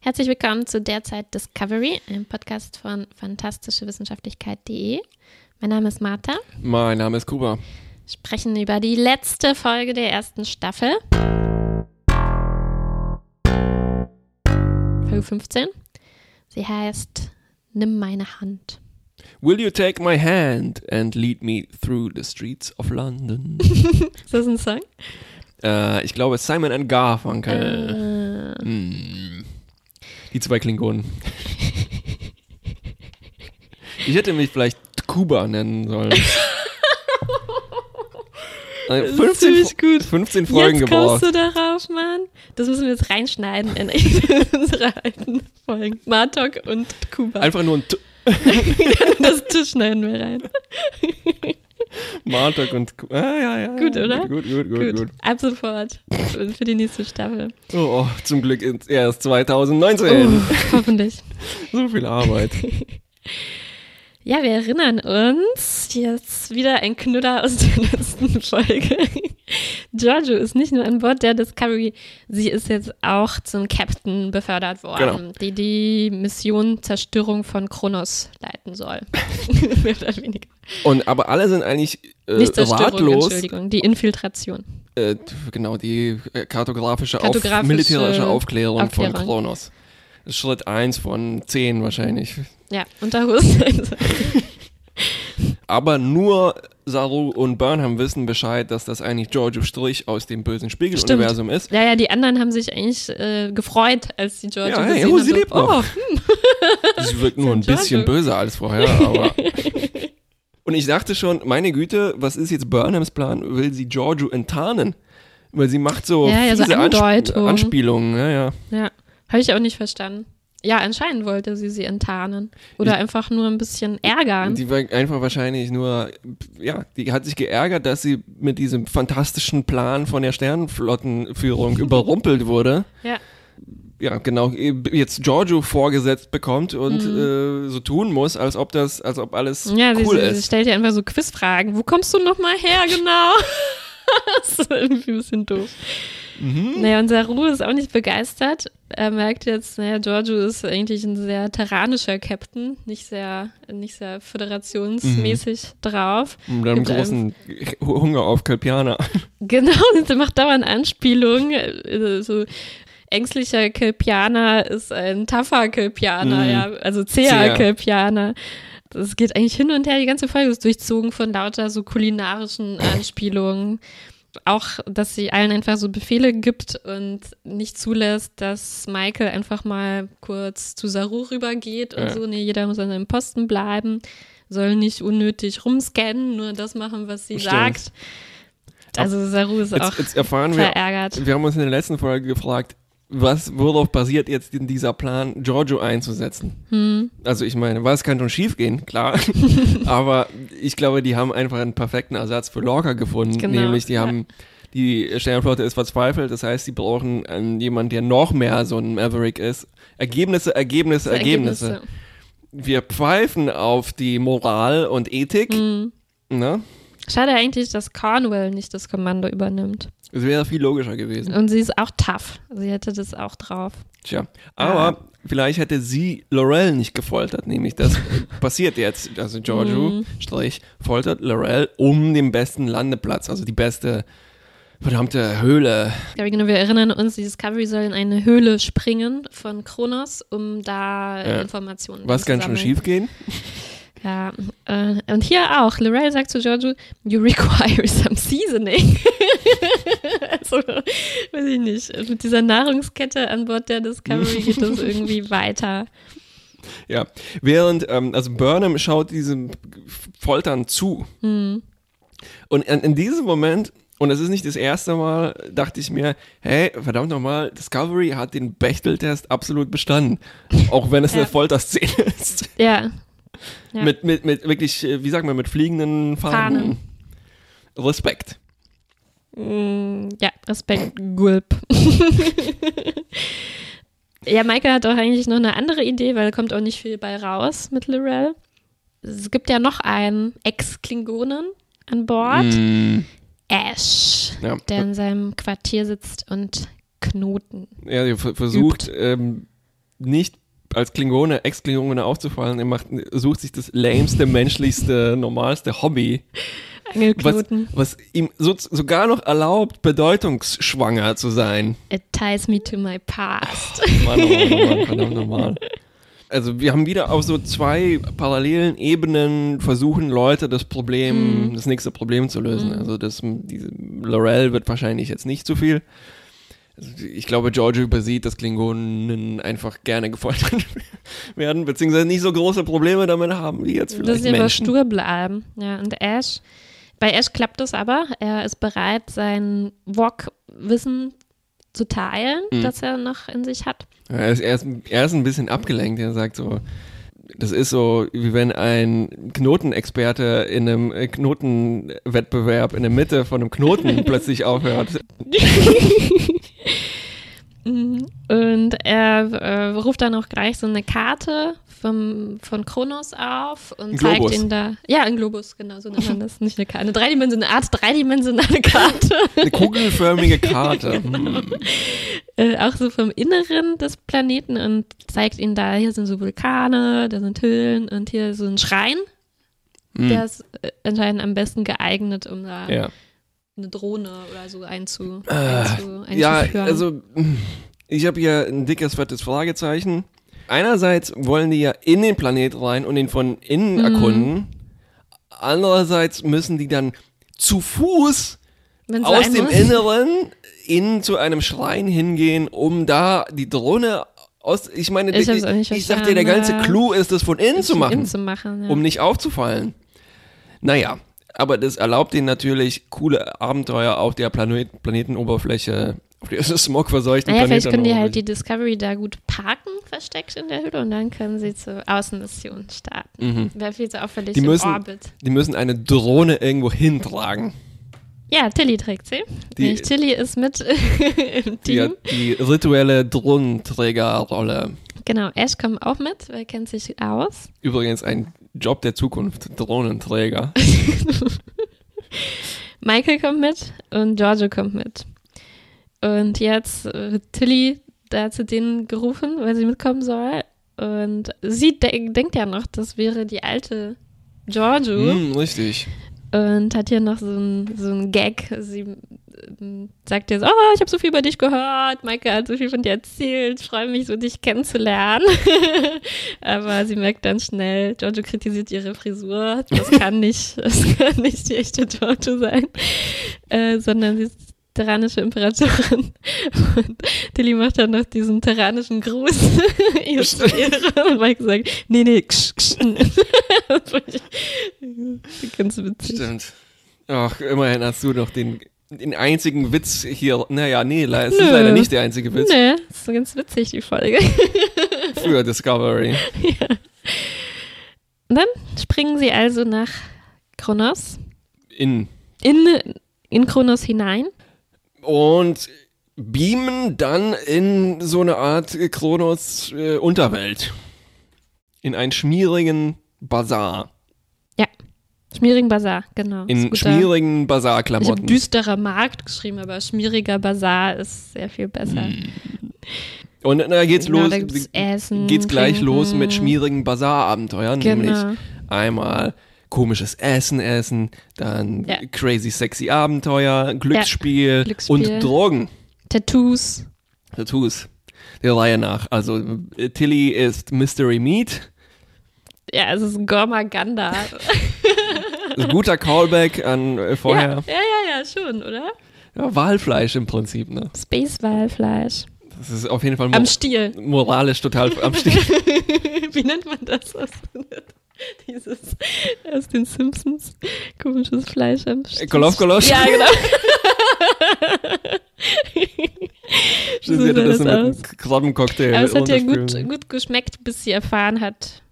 Herzlich willkommen zu Derzeit Discovery, einem Podcast von fantastischewissenschaftlichkeit.de. Mein Name ist Martha. Mein Name ist Kuba. Wir sprechen über die letzte Folge der ersten Staffel. Folge 15. Sie heißt Nimm meine Hand. Will you take my hand and lead me through the streets of London? Ist das ein Song? äh, ich glaube Simon and Garfunkel. Äh, Hm. Die zwei Klingonen. ich hätte mich vielleicht Kuba nennen sollen. Äh, Das ist 15, ziemlich gut. 15 Folgen jetzt gebraucht. kommst du darauf, Mann. Das müssen wir jetzt reinschneiden in unsere alten Folgen. Martok und Kuba. Einfach nur ein T Das Tisch schneiden wir rein. Martok und ah, ja, ja, Gut, ja. oder? Gut, gut, gut, Gut, gut. ab sofort für die nächste Staffel. Oh, oh, zum Glück erst 2019. Oh, hoffentlich. So viel Arbeit. Ja, wir erinnern uns, jetzt wieder ein Knüller aus der letzten Folge. Giorgio ist nicht nur an Bord der Discovery, sie ist jetzt auch zum Captain befördert worden, Genau. die die Mission Zerstörung von Kronos leiten soll. Mehr oder weniger. Und aber alle sind eigentlich äh, ratlos. Entschuldigung, die Infiltration. Äh, genau, die kartografische, Kartografische Auf, militärische Aufklärung, Aufklärung. von Kronos. Schritt 1 von 10 wahrscheinlich. Ja, Unterhose. Aber nur Saru und Burnham wissen Bescheid, dass das eigentlich Giorgio Strich aus dem bösen Spiegeluniversum ist. Ja, ja, die anderen haben sich eigentlich äh, gefreut, als die Giorgio Ja, hey, gesehen oh, haben. sie so, lebt noch. oh, Sie wirkt nur ein Giorgio. bisschen böser als vorher, aber. Und ich dachte schon, meine Güte, was ist jetzt Burnhams Plan? Will sie Giorgio enttarnen? Weil sie macht so Ja, ja, so Ansp. Anspielungen. Ja, ja. Ja, habe ich auch nicht verstanden. Ja, anscheinend wollte sie sie enttarnen. Oder Ich- einfach nur ein bisschen ärgern. Die war einfach wahrscheinlich nur, ja, die hat sich geärgert, dass sie mit diesem fantastischen Plan von der Sternenflottenführung überrumpelt wurde. Ja. Ja, genau, jetzt Giorgio vorgesetzt bekommt und äh, so tun muss, als ob das, als ob alles Mhm. Ja, cool sie, sie ist. stellt ja einfach so Quizfragen. Wo kommst du nochmal her, genau? das ist irgendwie ein bisschen doof. Mhm. Naja, und Saru ist auch nicht begeistert. Er merkt jetzt, naja, Giorgio ist eigentlich ein sehr tyrannischer Captain, nicht sehr, nicht sehr föderationsmäßig Mhm. drauf. Mit einem Gibt großen Hunger auf Kelpianer. Genau, sie macht dauernd Anspielungen. äh, So ängstlicher Kelpianer ist ein tougher Kelpianer, Mhm. ja, also zäher. Kelpianer. Das geht eigentlich hin und her. Die ganze Folge ist durchzogen von lauter so kulinarischen Anspielungen. Auch, dass sie allen einfach so Befehle gibt und nicht zulässt, dass Michael einfach mal kurz zu Saru rübergeht und Ja. so. Nee, jeder muss an seinem Posten bleiben, soll nicht unnötig rumscannen, nur das machen, was sie Stimmt. sagt. Also Saru ist auch Jetzt, jetzt erfahren wir, verärgert. wir haben uns in der letzten Folge gefragt, was, worauf basiert jetzt in dieser Plan, Giorgio einzusetzen? Hm. Also ich meine, was kann schon schief gehen, klar. Aber ich glaube, die haben einfach einen perfekten Ersatz für Lorca gefunden. Genau, Nämlich, die haben, die Sternenflotte ist verzweifelt. Das heißt, sie brauchen einen, jemanden, der noch mehr so ein Maverick ist. Ergebnisse, Ergebnisse, Ergebnisse. Wir pfeifen auf die Moral und Ethik. Hm. Ne? Schade eigentlich, dass Cornwell nicht das Kommando übernimmt. Es wäre viel logischer gewesen. Und sie ist auch tough. Sie hätte das auch drauf. Tja, aber vielleicht hätte sie Laurel nicht gefoltert, nämlich das passiert jetzt. Also Giorgio, Mhm. Strich, foltert Laurel um den besten Landeplatz, also die beste verdammte Höhle. Ja, genau, wir erinnern uns, die Discovery soll in eine Höhle springen von Kronos, um da Ja. Informationen Was zu kann schon sammeln. schief gehen? Ja, äh, und hier auch. Lorel sagt zu Giorgio, you require some seasoning. also, weiß ich nicht. Mit dieser Nahrungskette an Bord der Discovery geht das irgendwie weiter. Ja, während, ähm, also Burnham schaut diesem Foltern zu. Hm. Und in, in diesem Moment, und das ist nicht das erste Mal, dachte ich mir, hey, verdammt nochmal, Discovery hat den Bechteltest absolut bestanden. Auch wenn es Ja. eine Folterszene ist. Ja. Ja. Mit, mit, mit wirklich, äh, wie sagt man, mit fliegenden Fahnen. Respekt. Mm, ja, Respekt, Gulp. ja, Michael hat auch eigentlich noch eine andere Idee, weil da kommt auch nicht viel bei raus mit Lorel. Es gibt ja noch einen Ex-Klingonen an Bord, Mm, Ash, ja. der in seinem Quartier sitzt und Knoten. Er ver- versucht, ähm, nicht als Klingone, Ex-Klingone aufzufallen. Er macht, sucht sich das lämste, menschlichste, normalste Hobby. Angelknoten. Was, was ihm so, sogar noch erlaubt, bedeutungsschwanger zu sein. It ties me to my past. Oh, Mann, oh Mann, oh Mann, verdammt nochmal. Also wir haben wieder auf so zwei parallelen Ebenen versuchen Leute das Problem, mm. das nächste Problem zu lösen. Mm. Also das, diese Laurel wird wahrscheinlich jetzt nicht so viel. Also ich glaube, George übersieht, dass Klingonen einfach gerne gefoltert werden, beziehungsweise nicht so große Probleme damit haben, wie jetzt vielleicht Dass sie aber stur bleiben. Ja, und Ash, bei Ash klappt es aber. Er ist bereit, sein Wok-Wissen zu teilen, mhm. das er noch in sich hat. Er, ist, er, ist, er ist ein bisschen abgelenkt. Er sagt so, das ist so, wie wenn ein Knotenexperte in einem Knotenwettbewerb in der Mitte von einem Knoten plötzlich aufhört. Und er äh, ruft dann auch gleich so eine Karte vom, von Kronos auf und zeigt ihn da. Ja, ein Globus, genau, so nennt man das. Nicht eine Karte. Eine dreidimensionale, Art dreidimensionale Karte. Eine kugelförmige Karte. genau. äh, auch so vom Inneren des Planeten und zeigt ihn da, hier sind so Vulkane, da sind Höhlen und hier so ein Schrein. Mhm. Der ist äh, anscheinend am besten geeignet, um da. Ja eine Drohne oder so einzu, äh, einzu, Ja, also ich habe hier ein dickes, fettes Fragezeichen. Einerseits wollen die ja in den Planet rein und ihn von innen mhm. erkunden. Andererseits müssen die dann zu Fuß aus dem muss. Inneren in zu einem Schrein hingehen, um da die Drohne aus. Ich meine, ich, ich, ich sag dir, der ganze Clou ist, das von innen zu machen, innen zu machen ja. um nicht aufzufallen. Naja, aber das erlaubt ihnen natürlich coole Abenteuer auf der Planet Planetenoberfläche, auf der smogverseuchten naja, Vielleicht können die halt die Discovery da gut parken, versteckt in der Hülle, und dann können sie zur Außenmission starten. Mhm. Wäre viel zu auffällig die müssen, im Orbit. Die müssen eine Drohne irgendwo hintragen. Ja, Tilly trägt sie. Die, Tilly ist mit im Team. Die, die rituelle Drohnenträgerrolle. Genau, Ash kommt auch mit, weil er kennt sich aus. Übrigens ein Job der Zukunft, Drohnenträger. Michael kommt mit und Giorgio kommt mit. Und jetzt wird Tilly da zu denen gerufen, weil sie mitkommen soll. Und sie de denkt ja noch, das wäre die alte Giorgio. Mm, richtig. Und hat hier noch so einen so Gag. Sie ähm, sagt jetzt, oh, ich habe so viel über dich gehört, Maike hat so viel von dir erzählt, ich freue mich so, dich kennenzulernen. Aber sie merkt dann schnell, Giorgio kritisiert ihre Frisur, das kann nicht, das kann nicht die echte Giorgio sein, äh, sondern sie ist terranische Imperatorin. Und Tilly macht dann noch diesen terranischen Gruß. ihr und Mike sagt, nee, nee, ksch, ksch. Ganz witzig. Stimmt. Ach, immerhin hast du noch den den einzigen Witz hier. Naja, nee, es ist leider nicht der einzige Witz. Nee, das ist ganz witzig, die Folge. Für Discovery. Ja. Und dann springen sie also nach Kronos. In. In, in Kronos hinein. Und beamen dann in so eine Art Kronos äh, Unterwelt. In einen schmierigen Bazar. Ja. Schmierigen Bazar, genau. In schmierigen Bazar-Klamotten. Ich habe düsterer Markt geschrieben, aber schmieriger Bazar ist sehr viel besser. Hm. Und da geht's genau, los. Da Essen, geht's gleich trinken. los mit schmierigen Bazar-Abenteuern, genau. nämlich einmal komisches Essen essen, dann ja. crazy sexy Abenteuer, Glücksspiel, ja. Glücksspiel, und Drogen. Tattoos. Tattoos. Der Reihe nach. Also Tilly ist Mystery Meat. Ja, es ist Gormaganda. ein guter Callback an äh, vorher. Ja, ja, ja, ja, schon, oder? Ja, Walfleisch im Prinzip, ne? Space-Walfleisch. Das ist auf jeden Fall am Stiel. moralisch total am Stiel. Wie nennt man das? Dieses aus den Simpsons komisches Fleisch am Stiel. Koloff? Ja, genau. so sie hatte das, das mit Krabbencocktail. Aber es hat ja gut, gut geschmeckt, bis sie erfahren hat,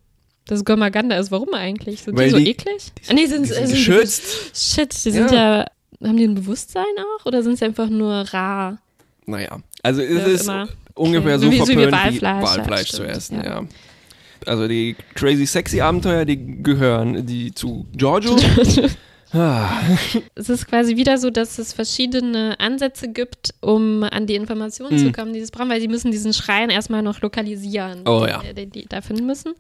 dass Gormaganda ist. Warum eigentlich? Sind Weil die so die, eklig? Die, ah, nee, sind, die sind, sind geschützt. shit, die sind ja. ja. Haben die ein Bewusstsein auch? Oder sind sie einfach nur rar? Naja, also ist es immer. ungefähr okay. so, so verpönt wie Walfleisch, wie Walfleisch ja, zu essen, ja. ja. Also die crazy sexy Abenteuer, die gehören die zu Giorgio. Ah. Es ist quasi wieder so, dass es verschiedene Ansätze gibt, um an die Informationen Mhm. zu kommen, die sie brauchen, weil sie müssen diesen Schrein erstmal noch lokalisieren, Oh die, ja. die, die da finden müssen.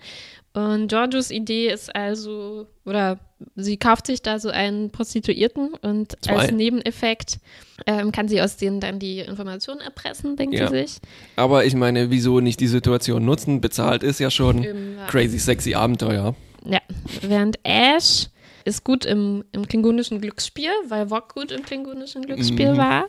Und Giorgios Idee ist also, oder sie kauft sich da so einen Prostituierten und Zwei. als Nebeneffekt ähm, kann sie aus denen dann die Informationen erpressen, denkt Ja. sie sich. Aber ich meine, wieso nicht die Situation nutzen? Bezahlt ist ja schon Im, äh, crazy sexy Abenteuer. Ja, während Ash ist gut im, im klingonischen Glücksspiel, weil Wok gut im klingonischen Glücksspiel Mhm. war.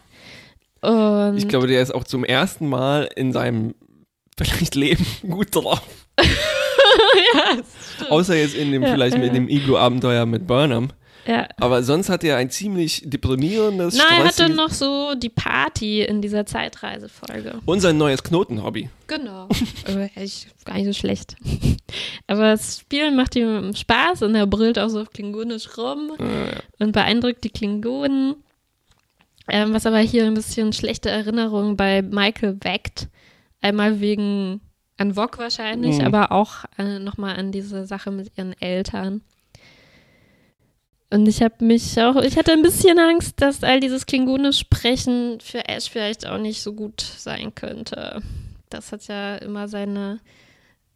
Und Ich glaube, der ist auch zum ersten Mal in seinem vielleicht Leben gut drauf. ja. Außer jetzt in dem, Ja, vielleicht ja. mit dem Iglo-Abenteuer mit Burnham. ja. Aber sonst hat er ein ziemlich deprimierendes, Nein, er hatte noch so die Party in dieser Zeitreisefolge. und sein neues Knotenhobby. Genau. Aber ich, gar nicht so schlecht. Aber das Spielen macht ihm Spaß und er brüllt auch so auf Klingonisch rum und beeindruckt die Klingonen. Ähm, was aber hier ein bisschen schlechte Erinnerungen bei Michael weckt. Einmal wegen an Wok wahrscheinlich, Mhm. aber auch äh, nochmal an diese Sache mit ihren Eltern. Und ich habe mich auch, ich hatte ein bisschen Angst, dass all dieses klingonisch Sprechen für Ash vielleicht auch nicht so gut sein könnte. Das hat ja immer seine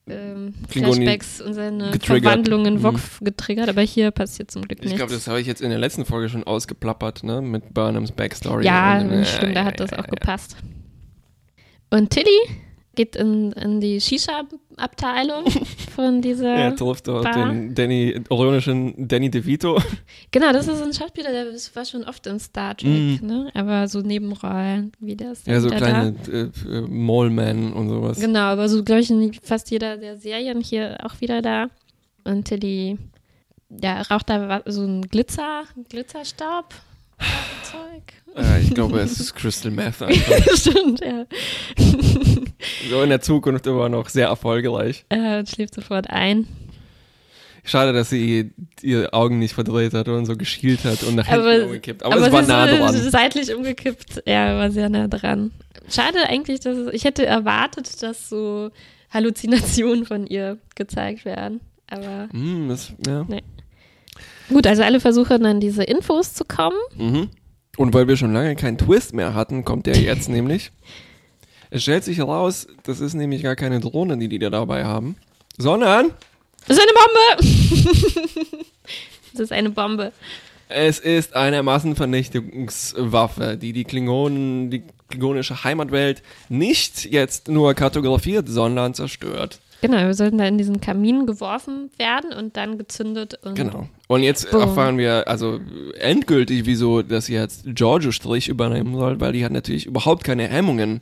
ähm, Flashbacks und seine getriggert. Verwandlung in Wok Mhm. getriggert, aber hier passiert zum Glück Ich nichts. glaube, das habe ich jetzt in der letzten Folge schon ausgeplappert, ne? Mit Burnhams Backstory. Ja, Und, äh, stimmt, da ja, hat das ja, auch ja. gepasst. Und Tilly geht in, in die Shisha-Abteilung von dieser. Er trifft dort Bar. den Danny, ironischen Danny DeVito. Genau, das ist ein Schauspieler, der war schon oft in Star Trek, Mhm. ne? Aber so Nebenrollen, wie das. Ja, so kleine äh, äh, Mole-Man und sowas. Da. Genau, aber so, glaube ich, in fast jeder der Serien hier auch wieder da. Und Tilly, ja, raucht da so ein Glitzer, Glitzerstaub. Äh, ich glaube, es ist Crystal Meth einfach. Stimmt, ja. so in der Zukunft immer noch sehr erfolgreich. Äh, schläft sofort ein. Schade, dass sie ihre Augen nicht verdreht hat und so geschielt hat und nach hinten Aber- umgekippt. Aber, es war nah dran. seitlich umgekippt. Ja, war sehr nah dran. Schade eigentlich, dass es, ich hätte erwartet, dass so Halluzinationen von ihr gezeigt werden. Aber Mm, das, ja. Gut, also alle versuchen an diese Infos zu kommen. Mhm. Und weil wir schon lange keinen Twist mehr hatten, kommt der jetzt nämlich. Es stellt sich heraus, das ist nämlich gar keine Drohne, die die da dabei haben, sondern Das ist eine Bombe! das ist eine Bombe. es ist eine Massenvernichtungswaffe, die die Klingonen, die klingonische Heimatwelt nicht jetzt nur kartografiert, sondern zerstört. Genau, wir sollten da in diesen Kamin geworfen werden und dann gezündet. Und Genau. Und jetzt Boom. erfahren wir also endgültig, wieso das jetzt Giorgio Strich übernehmen soll, weil die hat natürlich überhaupt keine Hemmungen,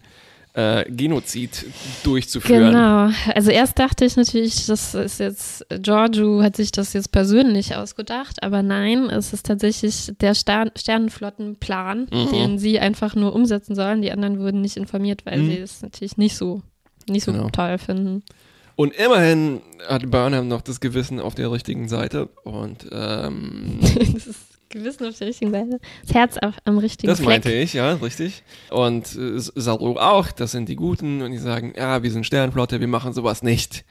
äh, Genozid durchzuführen. Genau. Also erst dachte ich natürlich, das ist jetzt, Giorgio hat sich das jetzt persönlich ausgedacht, aber nein, es ist tatsächlich der Stern Sternenflottenplan, Mhm. den sie einfach nur umsetzen sollen. Die anderen wurden nicht informiert, weil Mhm. sie es natürlich nicht so, nicht so Genau. toll finden. Und immerhin hat Burnham noch das Gewissen auf der richtigen Seite und ähm, das Gewissen auf der richtigen Seite. Das Herz auf, am richtigen das Fleck. meinte ich, ja, richtig. Und äh, Saru auch, das sind die Guten und die sagen, ja, wir sind Sternflotte, wir machen sowas nicht.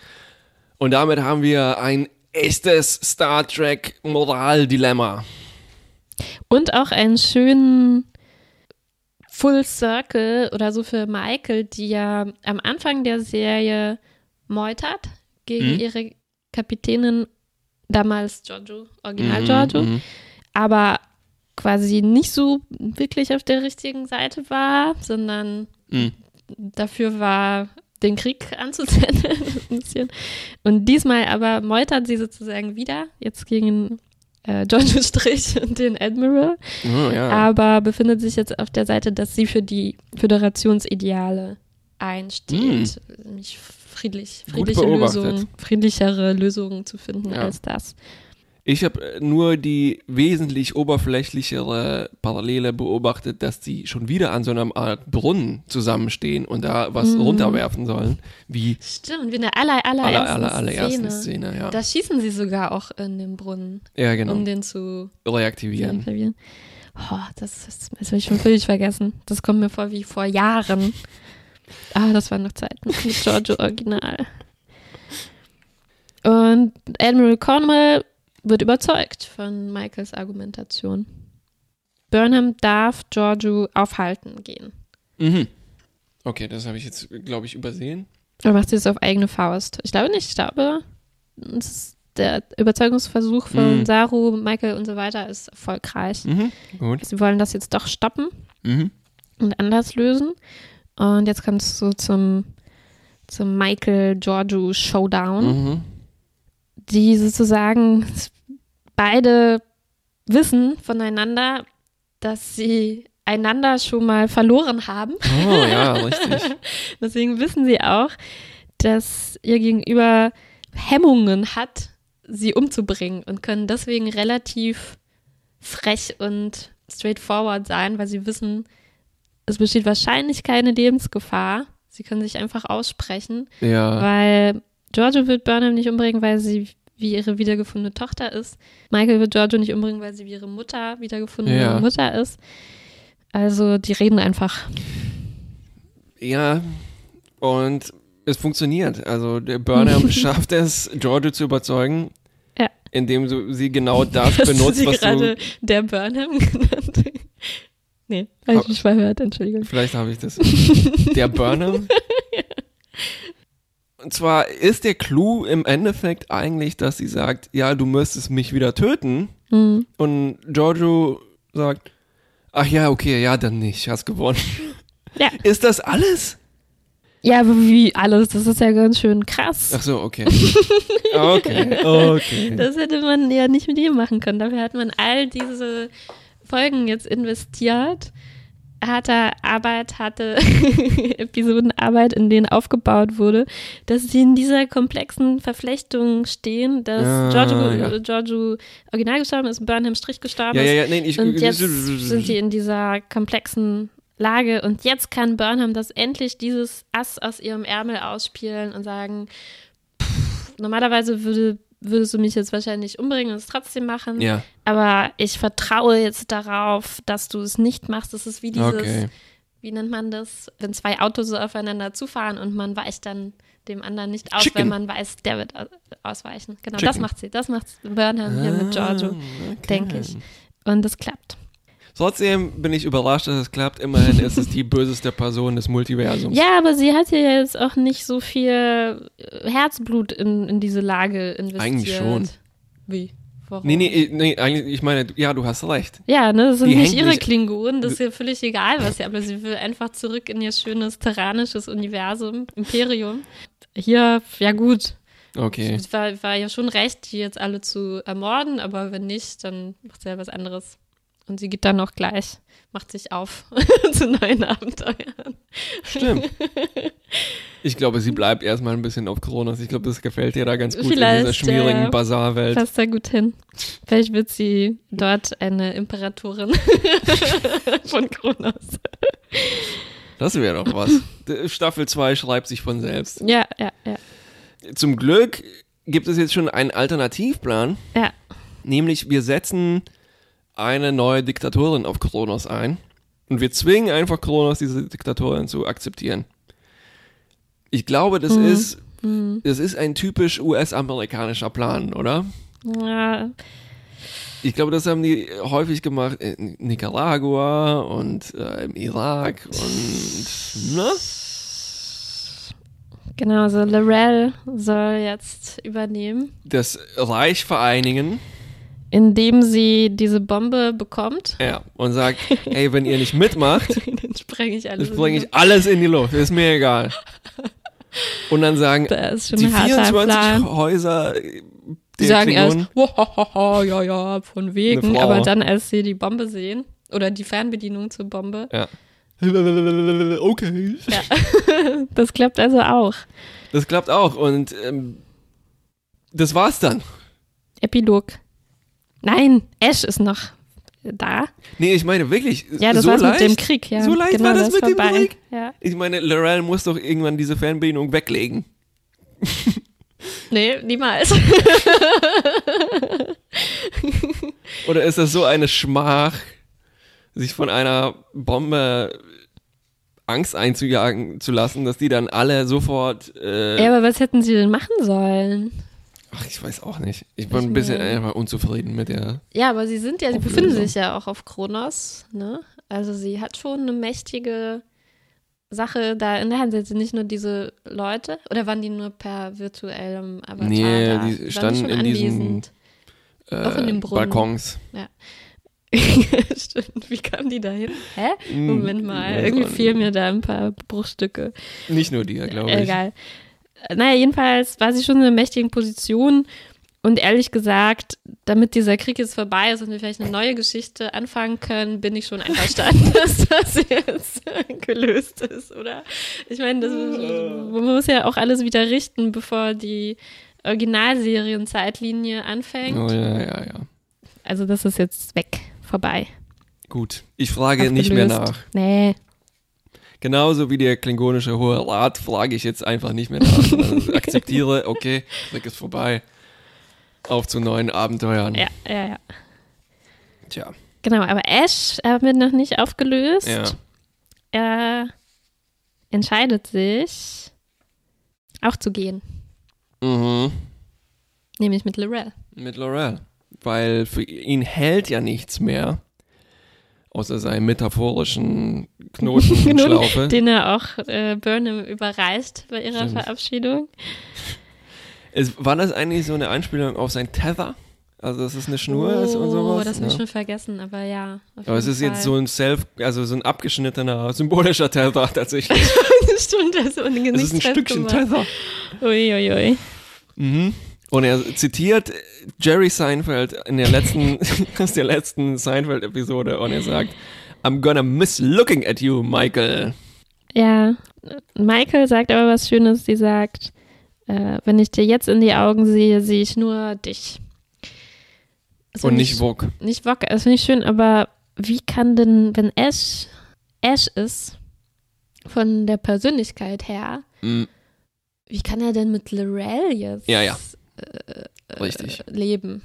Und damit haben wir ein echtes Star Trek Moraldilemma. Und auch einen schönen Full Circle oder so für Michael, die ja am Anfang der Serie meutert gegen Mhm. ihre Kapitänin, damals Giorgio, Original Mhm, Giorgio, mhm. aber quasi nicht so wirklich auf der richtigen Seite war, sondern Mhm. dafür war, den Krieg anzuzetteln. ein bisschen. Und diesmal aber meutert sie sozusagen wieder, jetzt gegen äh, Giorgio Strich und den Admiral Oh, ja. aber befindet sich jetzt auf der Seite, dass sie für die Föderationsideale einsteht. Nämlich friedlich, friedliche. Lösungen, friedlichere Lösungen zu finden Ja. als das. Ich habe nur die wesentlich oberflächlichere Parallele beobachtet, dass die schon wieder an so einer Art Brunnen zusammenstehen und da was Mhm. runterwerfen sollen, wie Stimmt, wie in der aller, aller, aller, allerersten Szene. Szene. ja. Da schießen sie sogar auch in den Brunnen, ja, genau. um den zu Reaktivieren. deaktivieren. Oh, das, ist, das habe ich schon völlig vergessen. Das kommt mir vor wie vor Jahren. Ah, das waren noch Zeiten mit Giorgio Original. Und Admiral Cornwall wird überzeugt von Michaels Argumentation. Burnham darf Giorgio aufhalten gehen. Mhm. Okay, das habe ich jetzt, glaube ich, übersehen. Oder macht sie es auf eigene Faust? Ich glaube nicht. Ich glaube, der Überzeugungsversuch von mhm. Saru, Michael und so weiter ist erfolgreich. Mhm. Gut. Sie wollen das jetzt doch stoppen mhm. und anders lösen. Und jetzt es so zum, zum Michael-Giorgio-Showdown, mhm. die sozusagen beide wissen voneinander, dass sie einander schon mal verloren haben. Oh ja, richtig. Deswegen wissen sie auch, dass ihr Gegenüber Hemmungen hat, sie umzubringen und können deswegen relativ frech und straightforward sein, weil sie wissen, es besteht wahrscheinlich keine Lebensgefahr. Sie können sich einfach aussprechen, ja. weil Giorgio wird Burnham nicht umbringen, weil sie wie ihre wiedergefundene Tochter ist. Michael wird Giorgio nicht umbringen, weil sie wie ihre Mutter wiedergefundene ja. Mutter ist. Also die reden einfach. Ja, und es funktioniert. Also der Burnham schafft es, Giorgio zu überzeugen, ja. indem du sie genau das benutzt, sie was gerade du der Burnham genannt. Nee, habe ich mich verhört, Entschuldigung. Vielleicht habe ich das. der Burnham? ja. Und zwar ist der Clou im Endeffekt eigentlich, dass sie sagt, ja, du müsstest mich wieder töten. Mhm. Und Giorgio sagt, ach ja, okay, ja, dann nicht, hast gewonnen. Ja. Ist das alles? Ja, aber wie alles, das ist ja ganz schön krass. Ach so, okay. Okay, okay. Das hätte man ja nicht mit ihm machen können. Dafür hat man all diese Folgen jetzt investiert harte Arbeit hatte, Episodenarbeit, in denen aufgebaut wurde, dass sie in dieser komplexen Verflechtung stehen, dass ah, Giorgio, ja. Giorgio original gestorben ist, Burnham Strich gestorben ja, ist. Ja, ja, nee, ich, und jetzt sind sie in dieser komplexen Lage und jetzt kann Burnham das endlich dieses Ass aus ihrem Ärmel ausspielen und sagen, pff, normalerweise würde würdest du mich jetzt wahrscheinlich umbringen und es trotzdem machen. Ja. Aber ich vertraue jetzt darauf, dass du es nicht machst. Das ist wie dieses, okay. wie nennt man das, wenn zwei Autos so aufeinander zufahren und man weicht dann dem anderen nicht aus, Chicken. weil man weiß, der wird ausweichen. Genau, Chicken. das macht sie. Das macht Burnham ah, hier mit Giorgio, okay. denke ich. Und das klappt. Trotzdem bin ich überrascht, dass es klappt. Immerhin ist es die böseste Person des Multiversums. Ja, aber sie hat ja jetzt auch nicht so viel Herzblut in, in diese Lage investiert. Eigentlich schon. Wie? Warum? Nee, nee, nee, eigentlich, ich meine, ja, du hast recht. Ja, ne, das sind Die nicht ihre nicht- Klingonen, das ist ihr völlig egal, was sie, aber sie will einfach zurück in ihr schönes terranisches Universum, Imperium. Hier, ja gut, Okay. es war, war ja schon recht, die jetzt alle zu ermorden, aber wenn nicht, dann macht sie ja was anderes. Und sie geht dann auch gleich, macht sich auf zu neuen Abenteuern. Stimmt. Ich glaube, sie bleibt erstmal ein bisschen auf Kronos. Ich glaube, das gefällt ihr da ganz gut Vielleicht, in dieser schmierigen ja. Basarwelt. Passt da gut hin. Vielleicht wird sie dort eine Imperatorin von Kronos. Das wäre doch was. Staffel 2 schreibt sich von selbst. Ja, ja, ja. Zum Glück gibt es jetzt schon einen Alternativplan, Ja, nämlich wir setzen eine neue Diktatorin auf Kronos ein und wir zwingen einfach Kronos, diese Diktatorin zu akzeptieren. Ich glaube, das ist das ist ein typisch US-amerikanischer Plan, oder? ja. Ich glaube, das haben die häufig gemacht in Nicaragua und äh, im Irak und ne? Genau, also Lorel soll jetzt übernehmen, das Reich vereinigen indem sie diese Bombe bekommt. ja, und sagt, ey, wenn ihr nicht mitmacht, Dann spreng ich alles. bringe ich alles in die Luft, ist mir egal. Und dann sagen Das ist schon die ein harter 24 Plan. Häuser Die der sagen Klingonen, erst, "Wahahaha, ja, ja, von wegen. Aber dann, als sie die Bombe sehen, oder die Fernbedienung zur Bombe, ja. Okay. ja, das klappt also auch. Das klappt auch und ähm, das war's dann. Epilog. Nein, Ash ist noch da. Nee, ich meine wirklich, Ja, das so war's leicht, mit dem Krieg, ja. So leicht genau, war das ist mit dem vorbei. Krieg. Ja. Ich meine, Lorel muss doch irgendwann diese Fernbedienung weglegen. Nee, niemals. Oder ist das so eine Schmach, sich von einer Bombe Angst einzujagen zu lassen, dass die dann alle sofort äh, ja, aber was hätten sie denn machen sollen? Ach, ich weiß auch nicht. Ich bin ein bisschen einfach unzufrieden mit der. Ja, aber sie sind ja, sie befinden sich ja auch auf Kronos, ne? Also sie hat schon eine mächtige Sache da in der Hand. Sind nicht nur diese Leute oder waren die nur per virtuellem Avatar? Nee, da? die standen die in diesen äh, auch in Brunnen. Balkons. Ja. Stimmt, wie kamen die da hin? Hä? Hm, Moment mal, irgendwie fehlen mir da ein paar Bruchstücke. Nicht nur die, glaube ich. Egal. Naja, jedenfalls war sie schon in einer mächtigen Position. Und ehrlich gesagt, damit dieser Krieg jetzt vorbei ist und wir vielleicht eine neue Geschichte anfangen können, bin ich schon einverstanden, dass das jetzt gelöst ist, oder? Ich meine, das, man muss ja auch alles wieder richten, bevor die Originalserien-Zeitlinie anfängt. Oh ja, ja, ja. Also das ist jetzt weg, vorbei. Gut. Ich frage nicht mehr nach. Nee, Genauso wie der klingonische Hohe Rat frage ich jetzt einfach nicht mehr nach. Also akzeptiere, okay, Krieg ist vorbei. Auf zu neuen Abenteuern. ja, ja, ja. Tja, Genau, aber Ash äh, wird noch nicht aufgelöst. ja. Er entscheidet sich, auch zu gehen. Mhm. Nämlich mit Lorel. Mit Laurel. Weil für ihn hält ja nichts mehr. Außer seinen metaphorischen Knotenschlaufe. Den er auch äh, Burnham überreicht bei ihrer Stimmt. Verabschiedung. Es, war das eigentlich so eine Anspielung auf sein Tether? Also, dass es eine Schnur ist und Oh, sowas? das habe ich ja. schon vergessen, aber ja. Aber es ist jetzt Fall. so ein Self, also so ein abgeschnittener, symbolischer Tether tatsächlich. Stimmt, das ist ohne Es ist ein Stückchen Tether. Uiuiui. Mhm. Und er zitiert Jerry Seinfeld in der letzten, aus der letzten Seinfeld-Episode und er sagt, I'm gonna miss looking at you, Michael. Ja, Michael sagt aber was Schönes. Sie sagt, äh, wenn ich dir jetzt in die Augen sehe, sehe ich nur dich. Das Und find nicht ich- Vogue. Nicht Wok, das finde ich schön, aber wie kann denn, wenn Ash Ash ist, von der Persönlichkeit her, Mm, wie kann er denn mit Lorel jetzt Ja, ja. Äh, Richtig. leben?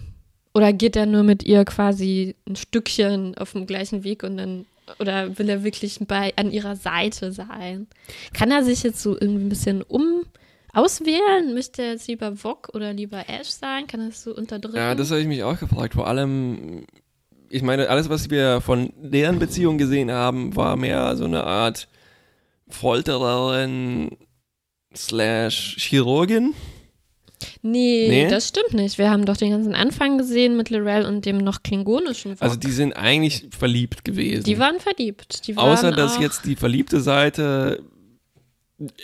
Oder geht er nur mit ihr quasi ein Stückchen auf dem gleichen Weg und dann, oder will er wirklich bei, an ihrer Seite sein? Kann er sich jetzt so irgendwie ein bisschen um auswählen? Möchte er jetzt lieber Vok oder lieber Ash sein? Kann er das so unterdrücken? Ja, das habe ich mich auch gefragt. Vor allem, ich meine, alles, was wir von deren Beziehung gesehen haben, war mehr so eine Art Foltererin slash Chirurgin. Nee, Nee? das stimmt nicht. Wir haben doch den ganzen Anfang gesehen mit Lorel und dem noch klingonischen Vok. Also die sind eigentlich verliebt gewesen. die waren verliebt. Die waren Außer, dass jetzt die verliebte Seite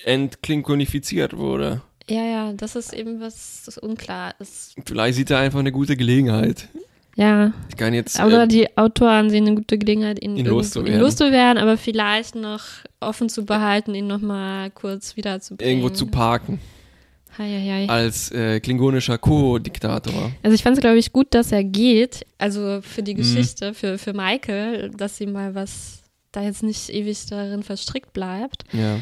entklingonifiziert wurde. Ja, ja, das ist eben was das unklar ist. Vielleicht sieht er einfach eine gute Gelegenheit. Ja, Ich kann jetzt. aber äh, die Autoren sehen eine gute Gelegenheit, ihn, Ihn loszuwerden. loszuwerden, aber vielleicht noch offen zu behalten, ihn nochmal kurz wiederzubringen. irgendwo zu parken. Hei. Als äh, klingonischer Co-Diktator. Also ich fand es, glaube ich, gut, dass er geht. Also für Mhm. die Geschichte, für, für Michael, dass sie mal was da jetzt nicht ewig darin verstrickt bleibt. Ja.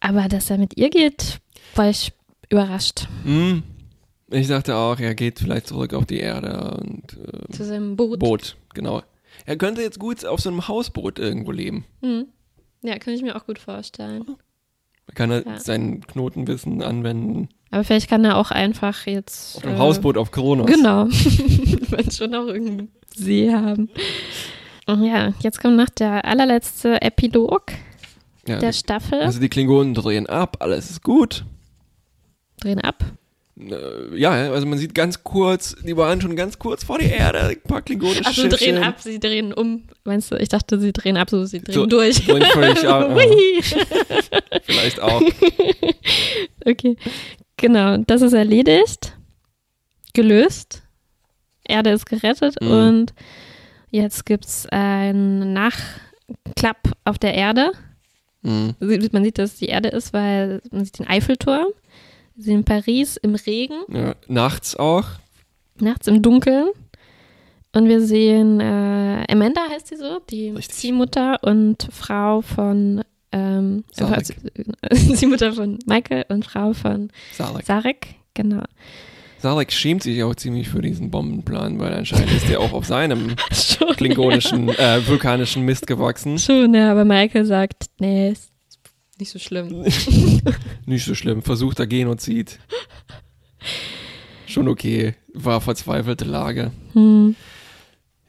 Aber dass er mit ihr geht, war ich überrascht. Hm. Ich dachte auch, er geht vielleicht zurück auf die Erde und äh, Zu seinem Boot. Boot, genau. Er könnte jetzt gut auf so einem Hausboot irgendwo leben. Hm. Ja, kann ich mir auch gut vorstellen. Kann er Ja. sein Knotenwissen anwenden. Aber vielleicht kann er auch einfach jetzt. Auf einem äh, Hausboot auf Kronos. Genau. Wenn schon auch irgendeinen See haben. Ja, jetzt kommt noch der allerletzte Epilog Ja, der die, Staffel. also die Klingonen drehen ab, alles ist gut. Drehen ab. Äh, ja, also man sieht ganz kurz, die waren schon ganz kurz vor der Erde, ein paar klingonische Achso, Schiffchen. drehen ab, sie drehen um. Meinst du? Ich dachte, sie drehen ab, so sie drehen So, durch. völlig ab. Vielleicht auch. Okay. Genau, das ist erledigt. Gelöst. Erde ist gerettet Mhm. und jetzt gibt es einen Nachklapp auf der Erde. Mhm. Man sieht, dass es die Erde ist, weil man sieht den Eiffelturm. Wir sind in Paris im Regen, Ja, nachts auch. nachts im Dunkeln. Und wir sehen äh, Amanda heißt sie so, die Richtig. Ziehmutter und Frau von ähm, Sarek. also, Ziehmutter von Michael und Frau von Sarek. Sarek, genau. Sarek schämt sich auch ziemlich für diesen Bombenplan, weil anscheinend ist er auch auf seinem Schon, klingonischen, äh, vulkanischen Mist gewachsen. Schon, ja, aber Michael sagt, nee, ist nicht so schlimm. Nicht so schlimm, versuchter Genozid. schon okay. War verzweifelte Lage. Hm.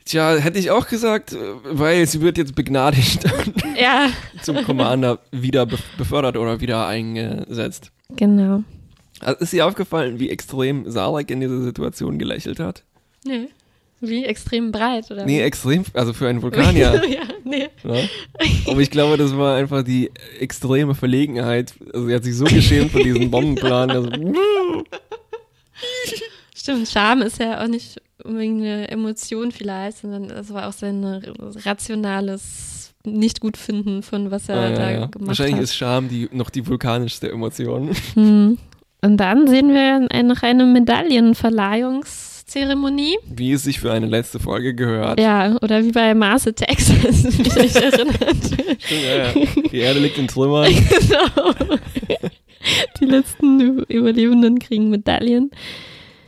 Tja, hätte ich auch gesagt, weil sie wird jetzt begnadigt Ja, zum Commander wieder bef- befördert oder wieder eingesetzt. genau. Also ist dir aufgefallen, wie extrem Sarek in dieser Situation gelächelt hat? Nee. Wie extrem breit, oder? Nee, extrem, also für einen Vulkanier. ja, nee. ne? Aber ich glaube, das war einfach die extreme Verlegenheit. Also sie hat sich so geschämt von diesem Bombenplan. Also, Stimmt, Scham ist ja auch nicht unbedingt eine Emotion vielleicht, sondern das war auch sein rationales Nicht-Gut-Finden von was er ah, da ja, ja. gemacht Wahrscheinlich hat. ist Scham die, noch die vulkanischste Emotion. Hm. Und dann sehen wir noch eine Medaillenverleihungszeremonie. Wie es sich für eine letzte Folge gehört. Ja, oder wie bei Mars Attacks, wie ich euch erinnert. Stimmt, ja, ja. Die Erde liegt in Trümmern. genau. Die letzten Überlebenden kriegen Medaillen.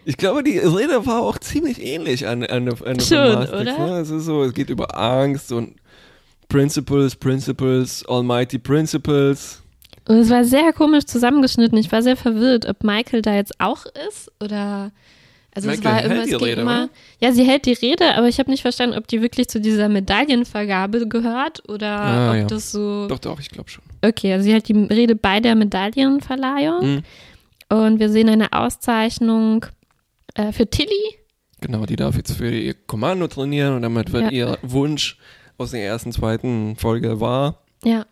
Ich glaube, die Rede war auch ziemlich ähnlich an, an, an an Schon, Mars Attacks, oder? Ne? Es ist so, es geht über Angst und Principles, Principles, Almighty Principles. Und es war sehr komisch zusammengeschnitten. Ich war sehr verwirrt, ob Michael da jetzt auch ist oder. Also es Michael war immer, es Rede, immer. oder? Ja, sie hält die Rede, aber ich habe nicht verstanden, ob die wirklich zu dieser Medaillenvergabe gehört oder Ah, ob ja. das so. Doch, doch, ich glaube schon. Okay, also sie hält die Rede bei der Medaillenverleihung Mhm. und wir sehen eine Auszeichnung äh, für Tilly. Genau, die darf jetzt für ihr Kommando trainieren und damit wird Ja. ihr Wunsch aus der ersten, zweiten Folge wahr. Ja.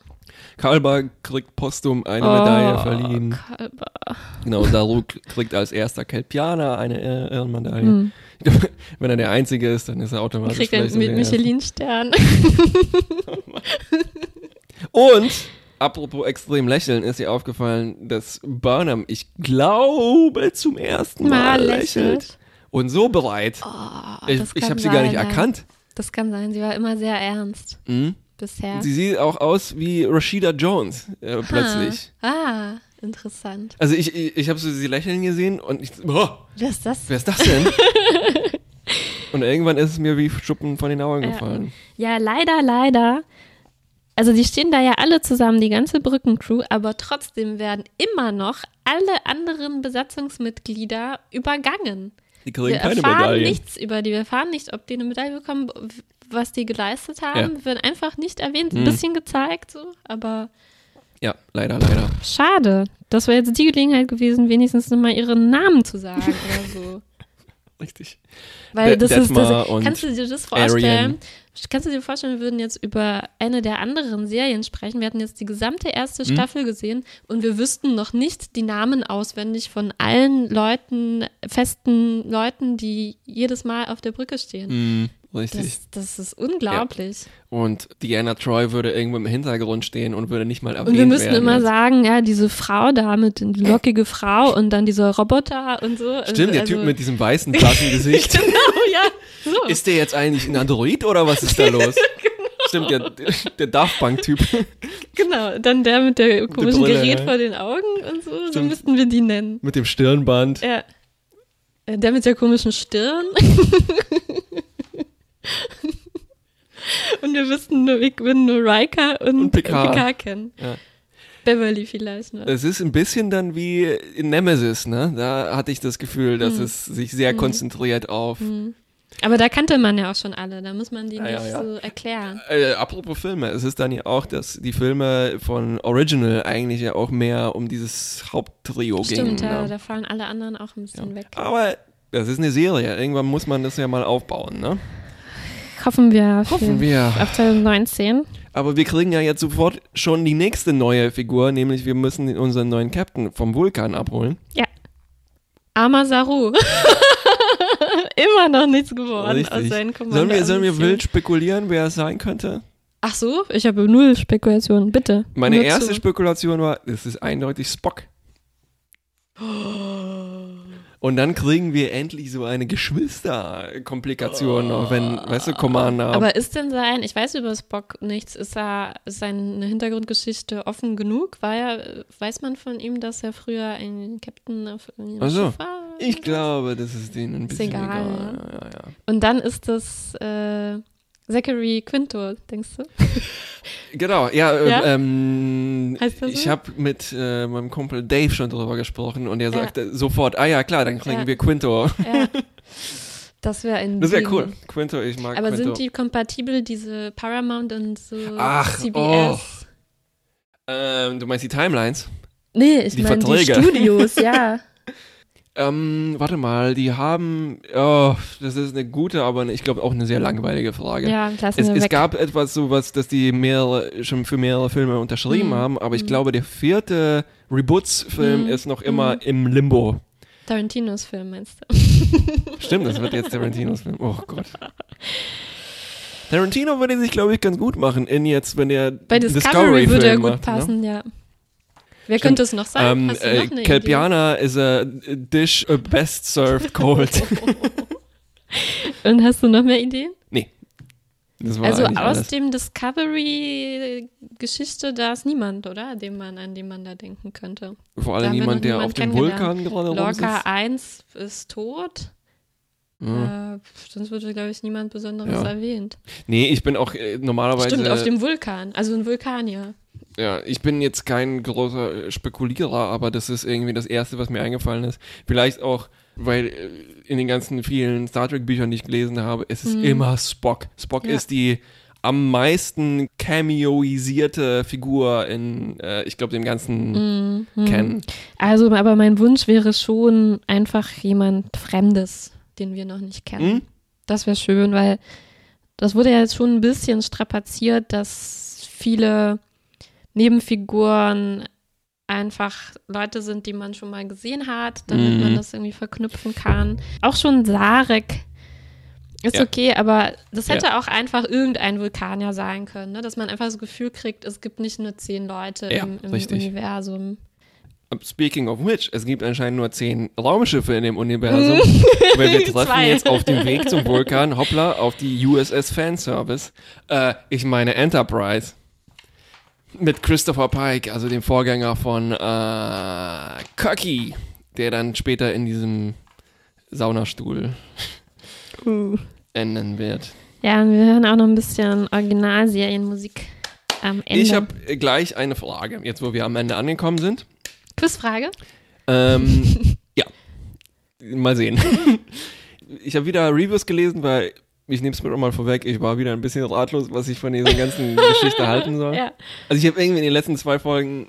Kalber kriegt postum eine Medaille Oh, verliehen. Kalber. Genau, Daru kriegt als erster Kelpianer eine Ehr- Ehrenmedaille. Hm. Wenn er der Einzige ist, dann ist er automatisch Kriegt er mit. Michelin-Stern. Und, apropos extrem lächeln, ist ihr aufgefallen, dass Burnham, ich glaube, zum ersten Mal, Mal lächelt. lächelt. Und so bereit. Oh, ich ich habe sie gar nicht erkannt. Das kann sein. Sie war immer sehr ernst Mhm. Bisher. Sie sieht auch aus wie Rashida Jones, äh, plötzlich. Ah, interessant. Also ich, ich, ich habe so sie lächeln gesehen und ich, oh, Was ist das? wer ist das denn? und irgendwann ist es mir wie Schuppen von den Augen Ja. gefallen. Ja, leider, leider. Also die stehen da ja alle zusammen, die ganze Brückencrew, aber trotzdem werden immer noch alle anderen Besatzungsmitglieder übergangen. Die kriegen Wir keine erfahren Medaille. nichts über die. Wir erfahren nicht, ob die eine Medaille bekommen, was die geleistet haben. Wird einfach nicht erwähnt. Ein Hm. bisschen gezeigt, so, aber Ja, leider, leider. schade. Das wäre jetzt die Gelegenheit gewesen, wenigstens nochmal ihren Namen zu sagen oder so. Richtig. Weil De- das ist Detmar das, kannst du dir das vorstellen? Arian. Kannst du dir vorstellen, wir würden jetzt über eine der anderen Serien sprechen. Wir hatten jetzt die gesamte erste Hm? Staffel gesehen und wir wüssten noch nicht die Namen auswendig von allen Leuten, festen Leuten, die jedes Mal auf der Brücke stehen. Mhm, richtig. Das, das ist unglaublich. Und Diana Troy würde irgendwo im Hintergrund stehen und würde nicht mal erwähnt Und wir müssen werden. immer sagen, ja, diese Frau da mit die lockige Frau und dann dieser Roboter und so. Stimmt, der also, Typ mit diesem weißen Taschengesicht. Genau, ja. So. ist der jetzt eigentlich ein Android oder was ist da los? Genau. Stimmt, der, der Daft Punk-Typ. Genau, dann der mit der komischen Brille, Gerät ja. vor den Augen und so, so Stimmt. müssten wir die nennen. Mit dem Stirnband. Ja. Äh, Der mit der komischen Stirn. und wir wüssten nur, wir würden nur Riker und, Und Picard. kennen. Ja. Beverly vielleicht noch. Es ist ein bisschen dann wie in Nemesis, ne? Da hatte ich das Gefühl, dass Hm. es sich sehr konzentriert auf. Aber da kannte man ja auch schon alle, da muss man die Ja, nicht ja, so erklären. Äh, apropos Filme, es ist dann ja auch, dass die Filme von Original eigentlich ja auch mehr um dieses Haupttrio Stimmt, gingen. ja, ne? da fallen alle anderen auch ein bisschen weg. Aber das ist eine Serie. Irgendwann muss man das ja mal aufbauen, ne? Hoffen wir, Hoffen wir. auf 2019. Aber wir kriegen ja jetzt sofort schon die nächste neue Figur, nämlich wir müssen unseren neuen Captain vom Vulkan abholen. Ja. Armer Saru. Immer noch nichts geworden aus Richtig. seinen Sollen wir, sollen wir wild spekulieren, wer es sein könnte? Ach so, ich habe null Spekulationen, bitte. Meine erste zu. Spekulation war, es ist eindeutig Spock. Und dann kriegen wir endlich so eine Geschwisterkomplikation, noch, wenn, weißt du, Commander. Aber ist denn sein, ich weiß über Spock nichts, ist er ist seine Hintergrundgeschichte offen genug? War er, weiß man von ihm, dass er früher ein Captain auf einem Ach so. Schiff war? ich glaube, das ist denen ein bisschen egal, egal. ne? Ja, ja, ja. Und dann ist das, äh, Zachary Quinto, denkst du? Genau, ja, äh, Ja? ähm, Heißt das so? ich habe mit äh, meinem Kumpel Dave schon drüber gesprochen und er Ja. sagte sofort, ah ja, klar, dann kriegen Ja. wir Quinto. Ja. Das wäre ein Das wäre cool. Quinto, ich mag Aber Quinto. sind die kompatibel, diese Paramount und so Ach, CBS? ähm, du meinst die Timelines? Nee, ich meine die. Studios, ja. Ähm, warte mal, die haben, oh, das ist eine gute, aber ich glaube auch eine sehr langweilige Frage. Ja, lassen Es, wir es weg. gab etwas sowas, dass die mehrere, schon für mehrere Filme unterschrieben Mhm. haben, aber ich Mhm. glaube, der vierte Reboots-Film Mhm. ist noch immer Mhm. im Limbo. Tarantinos Film, meinst du? Stimmt, das wird jetzt Tarantinos Film. Oh Gott. Tarantino würde sich, glaube ich, ganz gut machen in jetzt, wenn er Bei Discovery würde er gut macht, ne? passen, ja. Wer könnte es noch sein? Ähm, äh, noch Kelpiana is a dish best served cold. Und hast du noch mehr Ideen? War Also aus alles. dem Discovery-Geschichte, da ist niemand, oder? Dem man, an den man da denken könnte. Vor allem noch der niemand auf dem. Vulkan gerade Lorca rumsitzt. 1 ist tot. Ja. Äh, sonst würde, glaube ich, niemand Besonderes Ja. erwähnt. Nee, ich bin auch äh, normalerweise. Stimmt, auf dem Vulkan. Also ein Vulkanier. Ja, ich bin jetzt kein großer äh, Spekulierer, aber das ist irgendwie das Erste, was mir eingefallen ist. Vielleicht auch, weil äh, in den ganzen vielen Star Trek Büchern, die ich gelesen habe, es ist Mhm. immer Spock. Spock Ja. ist die am meisten cameoisierte Figur in, äh, ich glaube, dem ganzen Mhm. Kennen. Also, aber mein Wunsch wäre schon einfach jemand Fremdes, den wir noch nicht kennen. Hm? Das wäre schön, weil das wurde ja jetzt schon ein bisschen strapaziert, dass viele Nebenfiguren einfach Leute sind, die man schon mal gesehen hat, damit Mhm. man das irgendwie verknüpfen kann. Auch schon Sarek ist Ja. okay, aber das hätte auch einfach irgendein Vulkanier sein können, ne? dass man einfach das Gefühl kriegt, es gibt nicht nur zehn Leute Ja, im, im. Universum. Speaking of which, es gibt anscheinend nur zehn Raumschiffe in dem Universum, weil wir treffen jetzt auf dem Weg zum Vulkan, hoppla, auf die USS Fanservice. Äh, ich meine Enterprise. Mit Christopher Pike, also dem Vorgänger von äh, Cocky, der dann später in diesem Saunastuhl enden wird. Ja, und wir hören auch noch ein bisschen Originalserienmusik am Ende. Ich habe gleich eine Frage, jetzt wo wir am Ende angekommen sind. Quizfrage. Ähm, ja. Mal sehen. Ich habe wieder Reviews gelesen, weil ich nehme es mir doch mal vorweg, ich war wieder ein bisschen ratlos, was ich von dieser ganzen Geschichte halten soll. Ja. Also ich habe irgendwie in den letzten zwei Folgen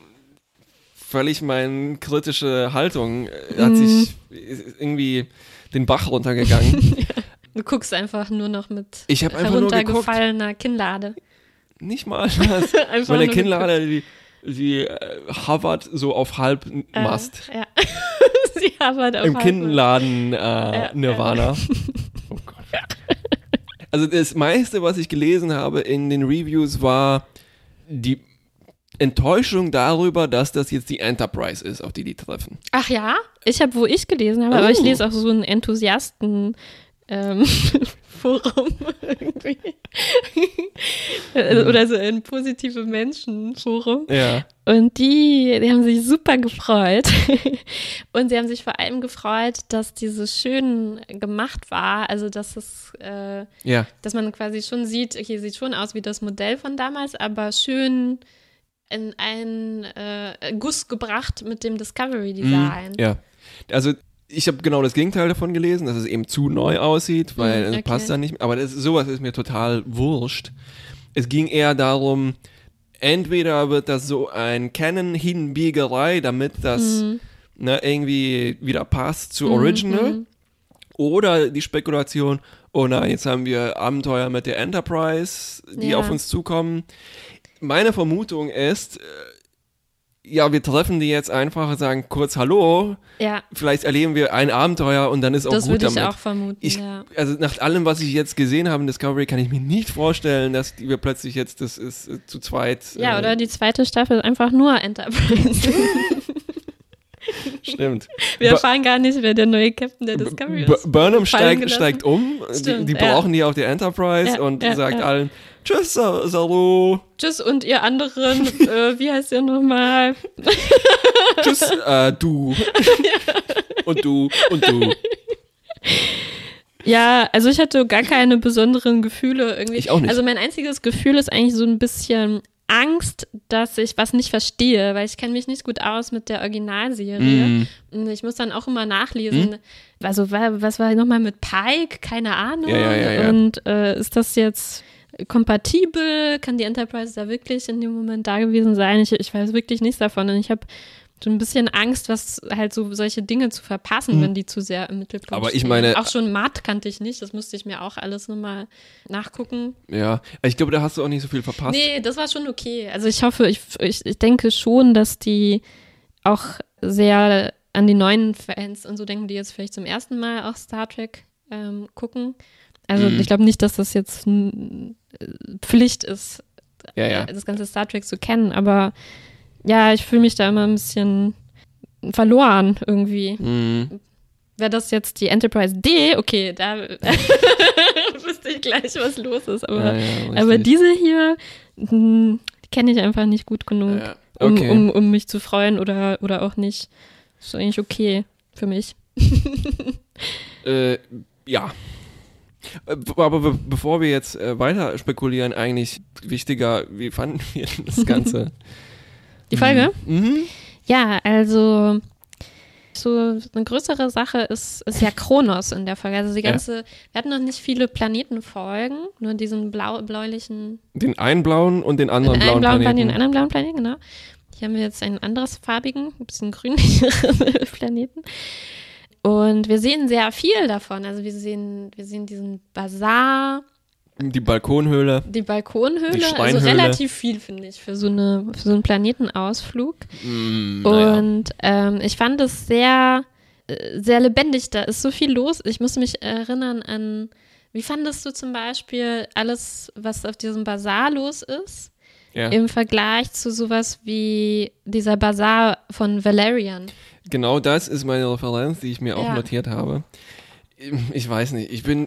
völlig meine kritische Haltung äh, hat Mhm. sich ist irgendwie den Bach runtergegangen. Du guckst einfach nur noch mit Ich einfach nur geguckt, heruntergefallener Kinnlade. nicht mal was. Meine Kinnlade, die, die äh, hovert so auf Halbmast. Äh, ja. Sie arbeitet auf Im Kinnladen äh, Ja, Nirvana. Oh. Also das meiste, was ich gelesen habe in den Reviews, war die Enttäuschung darüber, dass das jetzt die Enterprise ist, auf die die treffen. Ach ja, ich habe, wo ich gelesen habe, aber ich Oh. lese auch so ein Enthusiasten ähm, Forum irgendwie. Äh, Oder so ein positive Menschen Forum. Ja. Und die, die haben sich super gefreut. Und sie haben sich vor allem gefreut, dass dieses schön gemacht war. Also, dass es, äh, Ja. dass man quasi schon sieht, okay, sieht schon aus wie das Modell von damals, aber schön in einen äh, Guss gebracht mit dem Discovery Design. Mhm. Ja. Also ich habe genau das Gegenteil davon gelesen, dass es eben zu neu aussieht, weil Mhm, es okay. passt dann nicht mehr. Aber das, sowas ist mir total wurscht. Es ging eher darum, entweder wird das so ein Canon-Hinbiegerei, damit das Mhm. ne, irgendwie wieder passt zu Mhm, Original. mhm. Oder die Spekulation, oh nein, jetzt haben wir Abenteuer mit der Enterprise, die Ja. auf uns zukommen. Meine Vermutung ist, äh, ja, wir treffen die jetzt einfach und sagen kurz Hallo. Ja, Vielleicht erleben wir ein Abenteuer und dann ist auch das gut würde ich damit. auch vermuten. Ich, ja. Also nach allem, was ich jetzt gesehen habe in Discovery, kann ich mir nicht vorstellen, dass die- wir plötzlich jetzt das ist äh, zu zweit. ja, äh, oder die zweite Staffel ist einfach nur Enterprise. Stimmt. Wir erfahren gar nicht, wer der neue Captain der Discovery B ist. Burnham steigt, steigt um, Stimmt, die, die ja. brauchen die auf der Enterprise Ja, und ja, sagt allen Tschüss, Sa- Saru. Tschüss und ihr anderen, äh, wie heißt ihr nochmal? Tschüss, äh, du. und du und du. Ja, also ich hatte gar keine besonderen Gefühle irgendwie. Ich auch nicht. Also mein einziges Gefühl ist eigentlich so ein bisschen Angst, dass ich was nicht verstehe, weil ich kenne mich nicht gut aus mit der Originalserie. Mm. Und ich muss dann auch immer nachlesen. Also wa- was war nochmal mit Pike? Keine Ahnung. Ja, ja, ja. Und äh, ist das jetzt kompatibel? Kann die Enterprise da wirklich in dem Moment da gewesen sein? Ich, ich weiß wirklich nichts davon. Und ich habe so ein bisschen Angst, was halt so solche Dinge zu verpassen, wenn die zu sehr im Mittelpunkt. Aber ich stehen. meine- Auch schon Matt kannte ich nicht. Das musste ich mir auch alles nochmal nachgucken. Ja, ich glaube, da hast du auch nicht so viel verpasst. Nee, das war schon okay. Also ich hoffe, ich, ich, ich denke schon, dass die auch sehr an die neuen Fans und so denken, die jetzt vielleicht zum ersten Mal auch Star Trek ähm, gucken. Also Mhm. ich glaube nicht, dass das jetzt äh, Pflicht ist, Ja, ja. äh, das ganze Star Trek zu kennen. Aber ja, ich fühle mich da immer ein bisschen verloren irgendwie. Mhm. Wäre das jetzt die Enterprise D, okay, da wüsste ich gleich, was los ist. Aber Ja, ja, aber diese hier hm, kenne ich einfach nicht gut genug, Ja, um, okay. um, um mich zu freuen oder, oder auch nicht. Ist eigentlich okay für mich. Äh, ja. Äh, Aber be bevor wir jetzt äh, weiter spekulieren, eigentlich wichtiger, wie fanden wir denn das Ganze? Die Folge? Mhm. Ja, also so eine größere Sache ist, ist ja Kronos in der Folge. Also die Ja. ganze, wir hatten noch nicht viele Planetenfolgen, nur diesen blau, bläulichen, Den einen blauen und den anderen den blauen blauen Planet, Planeten. den anderen blauen Planeten, genau. Hier haben wir jetzt einen anderes farbigen, ein bisschen grünlicheren Planeten. Und wir sehen sehr viel davon. Also wir sehen, wir sehen diesen Bazar, Die Balkonhöhle. die Balkonhöhle, Die also relativ viel, finde ich, für so, eine, für so einen Planetenausflug. Mm, naja. Und ähm, ich fand es sehr, äh, sehr lebendig. Da ist so viel los. Ich muss mich erinnern an, wie fandest du zum Beispiel alles, was auf diesem Bazar los ist, ja. im Vergleich zu sowas wie dieser Bazar von Valerian? Genau das ist meine Referenz, die ich mir auch Ja. notiert habe. Ich weiß nicht, ich bin,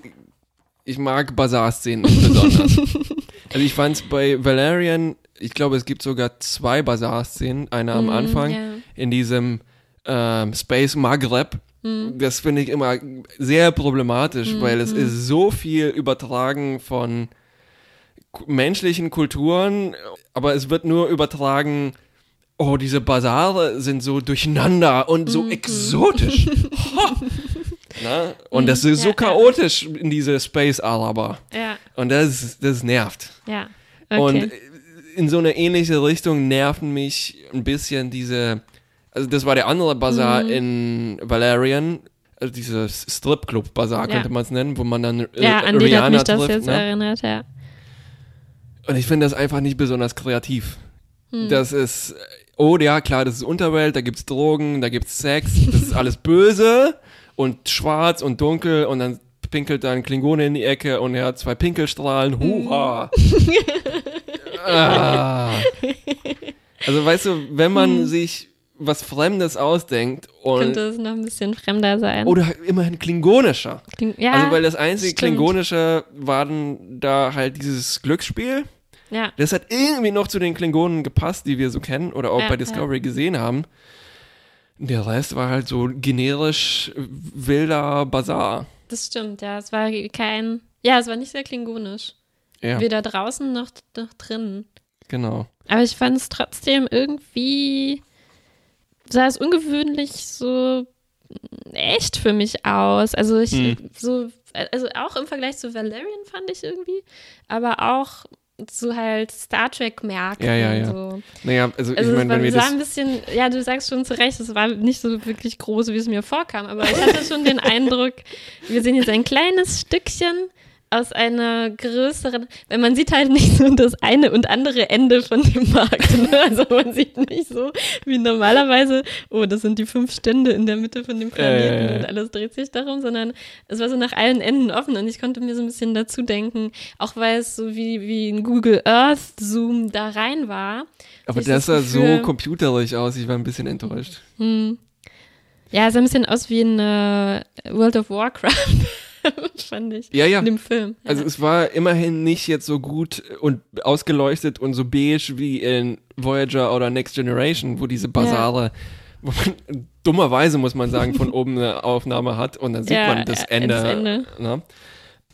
ich mag Bazar-Szenen besonders. also ich fand es bei Valerian, ich glaube, es gibt sogar zwei Bazar-Szenen. Eine am Mhm, Anfang ja. in diesem ähm, Space Maghreb. Mhm. Das finde ich immer sehr problematisch, weil es ist so viel übertragen von menschlichen Kulturen, aber es wird nur übertragen, oh, diese Basare sind so durcheinander und so Mhm. exotisch. Na? Und das ist so Ja, ja. chaotisch in diese Space Araber. Ja, Und das, das nervt. ja. Und Okay. in so eine ähnliche Richtung nerven mich ein bisschen diese, also das war der andere Bazar Mhm. in Valerian, also dieses Stripclub-Bazar Ja. könnte man es nennen, wo man dann äh, ja, an den hat Rihanna mich das trifft. jetzt ne? erinnert, ja. Und ich finde das einfach nicht besonders kreativ. Hm. Das ist, oh ja, klar, das ist Unterwelt, da gibt's Drogen, da gibt's Sex, das ist alles böse und schwarz und dunkel und dann pinkelt da ein Klingone in die Ecke und er hat zwei Pinkelstrahlen. Hurra! ah. Also weißt du, wenn man sich was Fremdes ausdenkt und Könnte es noch ein bisschen fremder sein. oder immerhin klingonischer. Kling- ja, also weil das einzige stimmt. klingonische war dann da halt dieses Glücksspiel. ja. Das hat irgendwie noch zu den Klingonen gepasst, die wir so kennen oder auch Ja, bei Discovery gesehen haben. Der Rest war halt so generisch wilder Bazar. Das stimmt, ja. Es war kein. Ja, es war nicht sehr klingonisch. Ja, Weder draußen noch, noch drinnen. genau. Aber ich fand es trotzdem irgendwie. sah es ungewöhnlich so echt für mich aus. Also ich Hm. so. Also auch im Vergleich zu Valerian fand ich irgendwie. Aber auch so halt Star Trek merken. Ja, ja, ja. So. Naja, also, Also ich meine, wenn wir das. ein bisschen, ja, du sagst schon zu Recht, es war nicht so wirklich groß, wie es mir vorkam, aber ich hatte schon den Eindruck, wir sehen jetzt ein kleines Stückchen aus einer größeren, weil man sieht halt nicht so das eine und andere Ende von dem Markt. Ne? Also man sieht nicht so wie normalerweise, oh, das sind die fünf Stände in der Mitte von dem Planeten ja. und alles dreht sich darum, sondern es war so nach allen Enden offen und ich konnte mir so ein bisschen dazu denken, auch weil es so wie, wie ein Google Earth Zoom da rein war. Aber das sah so computerig aus, ich war ein bisschen enttäuscht. Hm. Ja, es sah ein bisschen aus wie in äh, World of Warcraft, fand ich. Ja, ja. In dem Film. Ja. Also es war immerhin nicht jetzt so gut und ausgeleuchtet und so beige wie in Voyager oder Next Generation, wo diese Basare wo man dummerweise, muss man sagen, von oben eine Aufnahme hat und dann sieht Ja, man das äh, Ende. das Ende. Ne?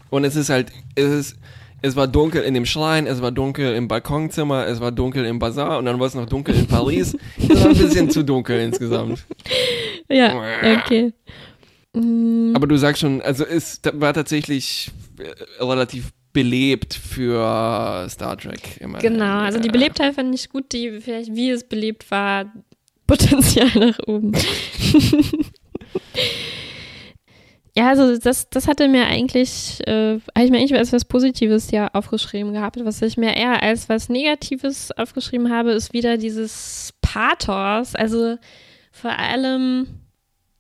Und es ist halt, es ist, es war dunkel in dem Schrein, es war dunkel im Balkonzimmer, es war dunkel im Bazar und dann war es noch dunkel in Paris. Das war ein bisschen zu dunkel insgesamt. Ja, okay. Mm, Aber du sagst schon, also es war tatsächlich äh, relativ belebt für Star Trek. Immer. Genau, also die Belebtheit fand ich gut, die vielleicht, wie es belebt war, Potenzial nach oben. ja, also das, das hatte mir eigentlich, äh, habe ich mir eigentlich als was Positives ja aufgeschrieben gehabt. Was ich mir eher als was Negatives aufgeschrieben habe, ist wieder dieses Pathos. Also vor allem,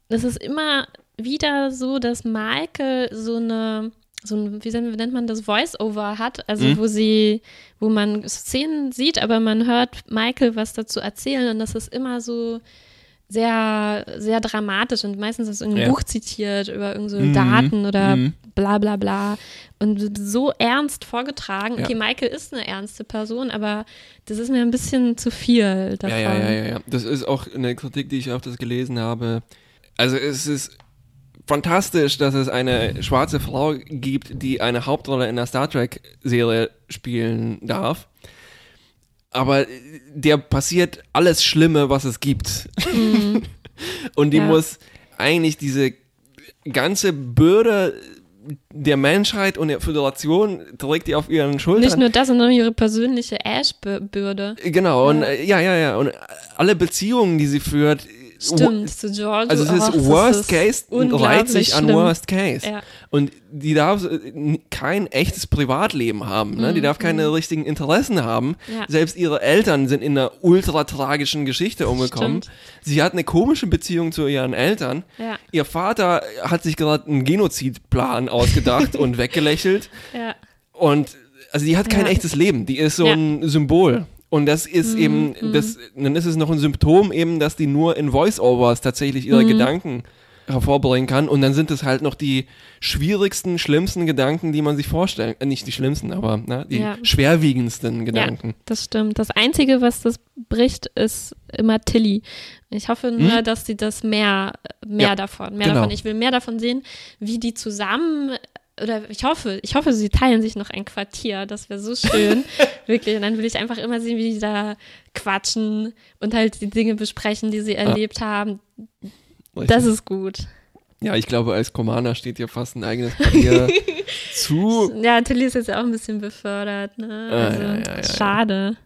es ist immer wieder so, dass Maike so eine so ein, wie nennt man das, Voice-Over hat, also Mhm. wo sie, wo man Szenen sieht, aber man hört Michael was dazu erzählen und das ist immer so sehr, sehr dramatisch und meistens ist irgendein Ja. Buch zitiert über irgendeine Mhm. Daten oder Mhm. bla bla bla und so ernst vorgetragen. Ja. Okay, Michael ist eine ernste Person, aber das ist mir ein bisschen zu viel davon. Ja, ja, ja, ja. Das ist auch eine Kritik, die ich öfters gelesen habe. Also es ist fantastisch, dass es eine schwarze Frau gibt, die eine Hauptrolle in der Star Trek-Serie spielen darf. Aber der passiert alles Schlimme, was es gibt. Und die Ja. muss eigentlich diese ganze Bürde der Menschheit und der Föderation trägt die auf ihren Schultern. Nicht nur das, sondern ihre persönliche Ash-Bürde. Genau, und Ja. äh, ja, ja, ja. Und alle Beziehungen, die sie führt, Stimmt, zu George. also es ist das Worst Case, reiht unglaublich sich an schlimm. Worst Case. Ja. Und die darf äh, kein echtes Privatleben haben, ne? die darf keine richtigen Interessen haben. Mhm, Ja. Selbst ihre Eltern sind in einer ultra tragischen Geschichte umgekommen. Stimmt. Sie hat eine komische Beziehung zu ihren Eltern. Ja. Ihr Vater hat sich gerade einen Genozidplan ausgedacht und weggelächelt. Und also die hat kein echtes Leben, die ist so ein Symbol. Und das ist Mhm, eben, das, dann ist es noch ein Symptom eben, dass die nur in Voice-Overs tatsächlich ihre Mhm. Gedanken hervorbringen kann. Und dann sind es halt noch die schwierigsten, schlimmsten Gedanken, die man sich vorstellen, äh, nicht die schlimmsten, aber ne, die Ja. schwerwiegendsten Gedanken. Ja, das stimmt. Das Einzige, was das bricht, ist immer Tilly. Ich hoffe nur, dass sie das mehr, mehr Ja, davon, mehr genau. davon. Ich will mehr davon sehen, wie die zusammen oder ich hoffe, ich hoffe, sie teilen sich noch ein Quartier. Das wäre so schön. Wirklich. Und dann will ich einfach immer sehen, wie die da quatschen und halt die Dinge besprechen, die sie erlebt haben. Das ist gut. ja, ich glaube, als Commander steht dir fast ein eigenes Papier zu. Ja, Tilly ist jetzt ja auch ein bisschen befördert. Ne? Ah, Also, ja, ja, ja, ja. schade.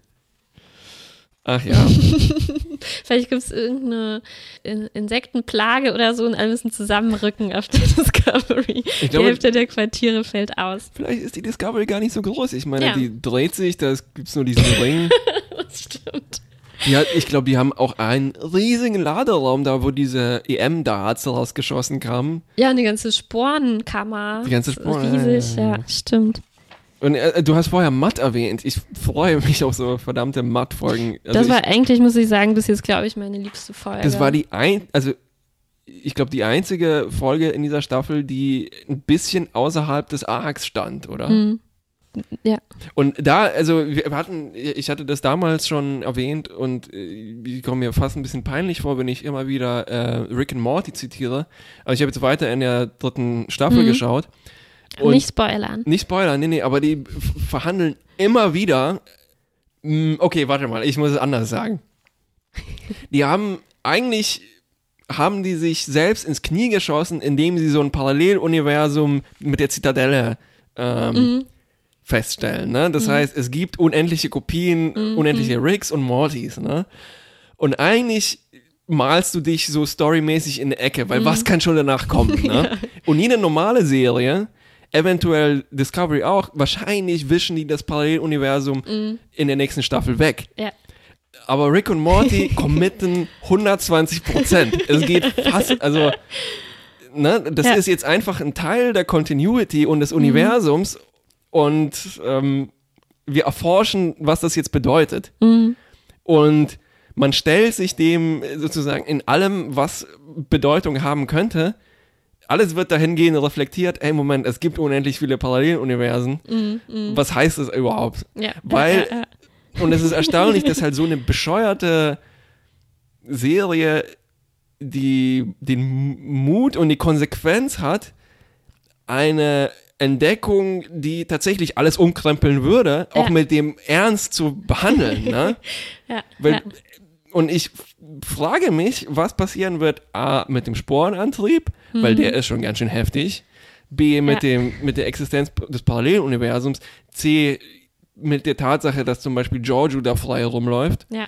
Ach ja. Vielleicht gibt es irgendeine In Insektenplage oder so und alle müssen zusammenrücken auf der Discovery. Ich Die glaube- Hälfte der Quartiere fällt aus. Vielleicht ist die Discovery gar nicht so groß. Ich meine, Ja. die dreht sich, da gibt es nur diesen Ring. Das stimmt. Die hat, ich glaube, die haben auch einen riesigen Laderaum da, wo diese EM-Darts rausgeschossen kamen. Ja, und die ganze Sporenkammer. Die ganze Sporen- Riesig, ja. stimmt. Und äh, du hast vorher Matt erwähnt. Ich freue mich auf so verdammte Matt-Folgen. Also das ich, war eigentlich, muss ich sagen, bis jetzt, glaube ich, meine liebste Folge. das war die ein, also ich glaube, die einzige Folge in dieser Staffel, die ein bisschen außerhalb des Arcs stand, oder? Hm. Ja. Und da, also wir hatten, ich hatte das damals schon erwähnt und äh, ich komme mir fast ein bisschen peinlich vor, wenn ich immer wieder äh, Rick and Morty zitiere. Aber ich habe jetzt weiter in der dritten Staffel Mhm. geschaut. Und Nicht spoilern. nicht Spoiler, nee, nee, aber die verhandeln immer wieder. Mm, Okay, warte mal, ich muss es anders sagen. Die haben eigentlich haben die sich selbst ins Knie geschossen, indem sie so ein Paralleluniversum mit der Zitadelle ähm, Mhm. feststellen. Ne? Das heißt, es gibt unendliche Kopien, Mhm. unendliche Ricks und Mortys. Ne? Und eigentlich malst du dich so storymäßig in eine Ecke, weil was kann schon danach kommen? Ne? Und jede normale Serie, eventuell Discovery auch, wahrscheinlich wischen die das Paralleluniversum in der nächsten Staffel weg. Ja. Aber Rick und Morty committen 120 Prozent. Es geht fast, also, ne, das Ja. ist jetzt einfach ein Teil der Continuity und des Universums und ähm, wir erforschen, was das jetzt bedeutet. Mhm. Und man stellt sich dem sozusagen in allem, was Bedeutung haben könnte, alles wird dahingehend reflektiert, ey, Moment, es gibt unendlich viele Paralleluniversen. Was heißt das überhaupt? Ja. Weil- ja, ja, Und es ist erstaunlich, dass halt so eine bescheuerte Serie die, den Mut und die Konsequenz hat, eine Entdeckung, die tatsächlich alles umkrempeln würde, auch mit dem Ernst zu behandeln. Ne? ja, Weil, ja. Und ich frage mich, was passieren wird, A, mit dem Sporenantrieb, mhm. weil der ist schon ganz schön heftig, B, mit, dem, mit der Existenz des Paralleluniversums, C, mit der Tatsache, dass zum Beispiel Giorgio da frei rumläuft. Ja.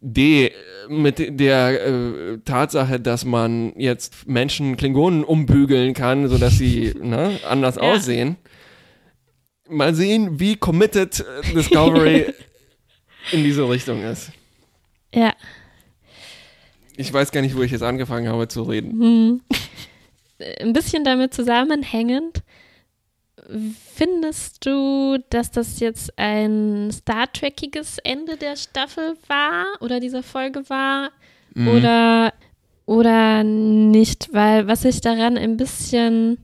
D, mit der äh, Tatsache, dass man jetzt Menschen Klingonen umbügeln kann, sodass sie ne, anders ja. aussehen. Mal sehen, wie committed äh, Discovery in diese Richtung ist. Ja. Ich weiß gar nicht, wo ich jetzt angefangen habe zu reden. Hm. Ein bisschen damit zusammenhängend Findest du, dass das jetzt ein Star Trekiges Ende der Staffel war oder dieser Folge war? Mhm. Oder, oder nicht? Weil was ich daran ein bisschen,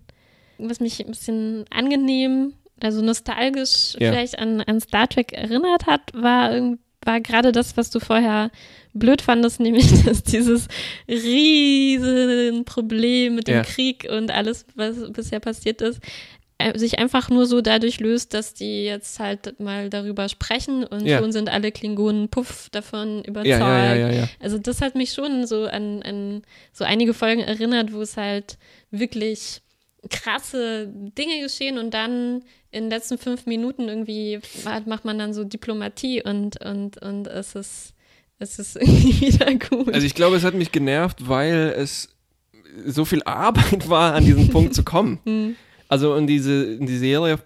was mich ein bisschen angenehm, also nostalgisch ja. vielleicht an, an Star Trek erinnert hat, war war gerade das, was du vorher blöd fandest, nämlich dass dieses riesen Problem mit dem ja. Krieg und alles, was bisher passiert ist, äh, sich einfach nur so dadurch löst, dass die jetzt halt mal darüber sprechen und ja. schon sind alle Klingonen puff davon überzeugt. Ja, ja, also das hat mich schon so an, an so einige Folgen erinnert, wo es halt wirklich krasse Dinge geschehen und dann in den letzten fünf Minuten irgendwie macht man dann so Diplomatie und, und, und es ist, es ist irgendwie wieder gut. Also ich glaube, es hat mich genervt, weil es so viel Arbeit war, an diesen Punkt zu kommen. Hm. Also in diese, die Serie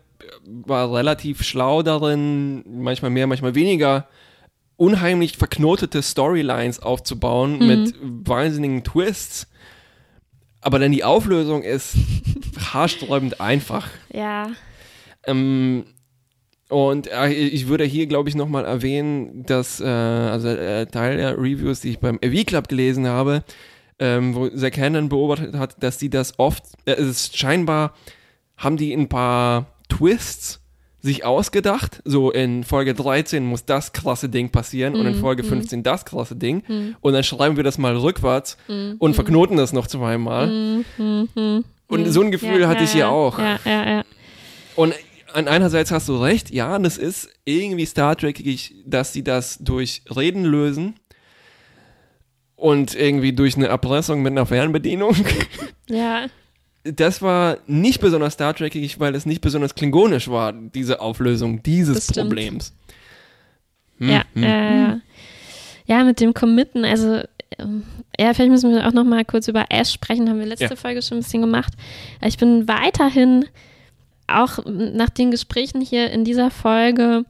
war relativ schlau darin, manchmal mehr, manchmal weniger, unheimlich verknotete Storylines aufzubauen mhm. mit wahnsinnigen Twists. Aber dann die Auflösung ist haarsträubend einfach. Ja. Ähm, und äh, ich würde hier, glaube ich, nochmal erwähnen, dass äh, also äh, Teil der Reviews, die ich beim AV Club gelesen habe, ähm, wo Zack Hannon beobachtet hat, dass sie das oft, äh, es ist scheinbar haben die ein paar Twists sich ausgedacht. So in Folge 13 muss das krasse Ding passieren mm, und in mhm, Folge 15 mm. das krasse Ding. Mm. Und dann schreiben wir das mal rückwärts mhm, und mhm. verknoten das noch zweimal. Und so ein Gefühl ja, hatte ja, ich hier auch. Ja, ja, ja. Und einerseits hast du recht, ja, das ist irgendwie Star Trekig, dass sie das durch Reden lösen und irgendwie durch eine Erpressung mit einer Fernbedienung. Ja das war nicht besonders Star Trekig, weil es nicht besonders klingonisch war, diese Auflösung dieses Problems. Hm, ja, hm. Äh, ja, mit dem Committen, also ähm, ja, vielleicht müssen wir auch noch mal kurz über Ash sprechen, haben wir letzte ja. Folge schon ein bisschen gemacht. Ich bin weiterhin auch nach den Gesprächen hier in dieser Folge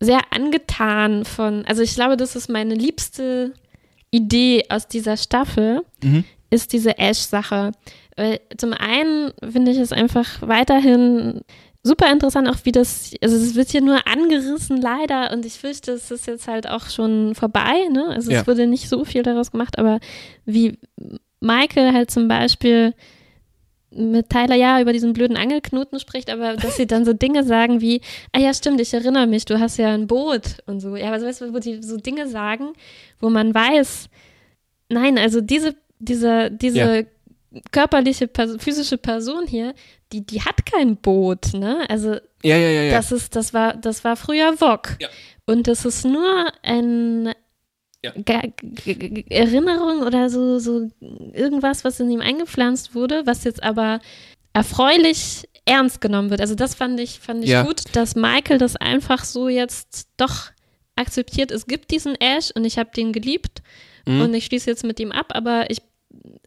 sehr angetan von, also ich glaube, das ist meine liebste Idee aus dieser Staffel, mhm. ist diese Ash-Sache. Weil zum einen finde ich es einfach weiterhin super interessant, auch wie das, also es wird hier nur angerissen leider und ich fürchte, es ist jetzt halt auch schon vorbei, ne? Also ja. es wurde nicht so viel daraus gemacht, aber wie Michael halt zum Beispiel mit Tyler ja über diesen blöden Angelknoten spricht, aber dass sie dann so Dinge sagen wie, ah ja, stimmt, ich erinnere mich, du hast ja ein Boot und so. Ja, aber weißt du, wo die so Dinge sagen, wo man weiß, nein, also diese, diese, diese ja körperliche, physische Person hier, die, die hat kein Boot, ne? Also ja, ja, ja, ja. das ist, das war, das war früher Wok. Und das ist nur ein ja. Erinnerung oder so, so irgendwas, was in ihm eingepflanzt wurde, was jetzt aber erfreulich ernst genommen wird. Also das fand ich, fand ich ja. gut, dass Michael das einfach so jetzt doch akzeptiert. Es gibt diesen Ash und ich habe den geliebt mhm. und ich schließe jetzt mit ihm ab, aber ich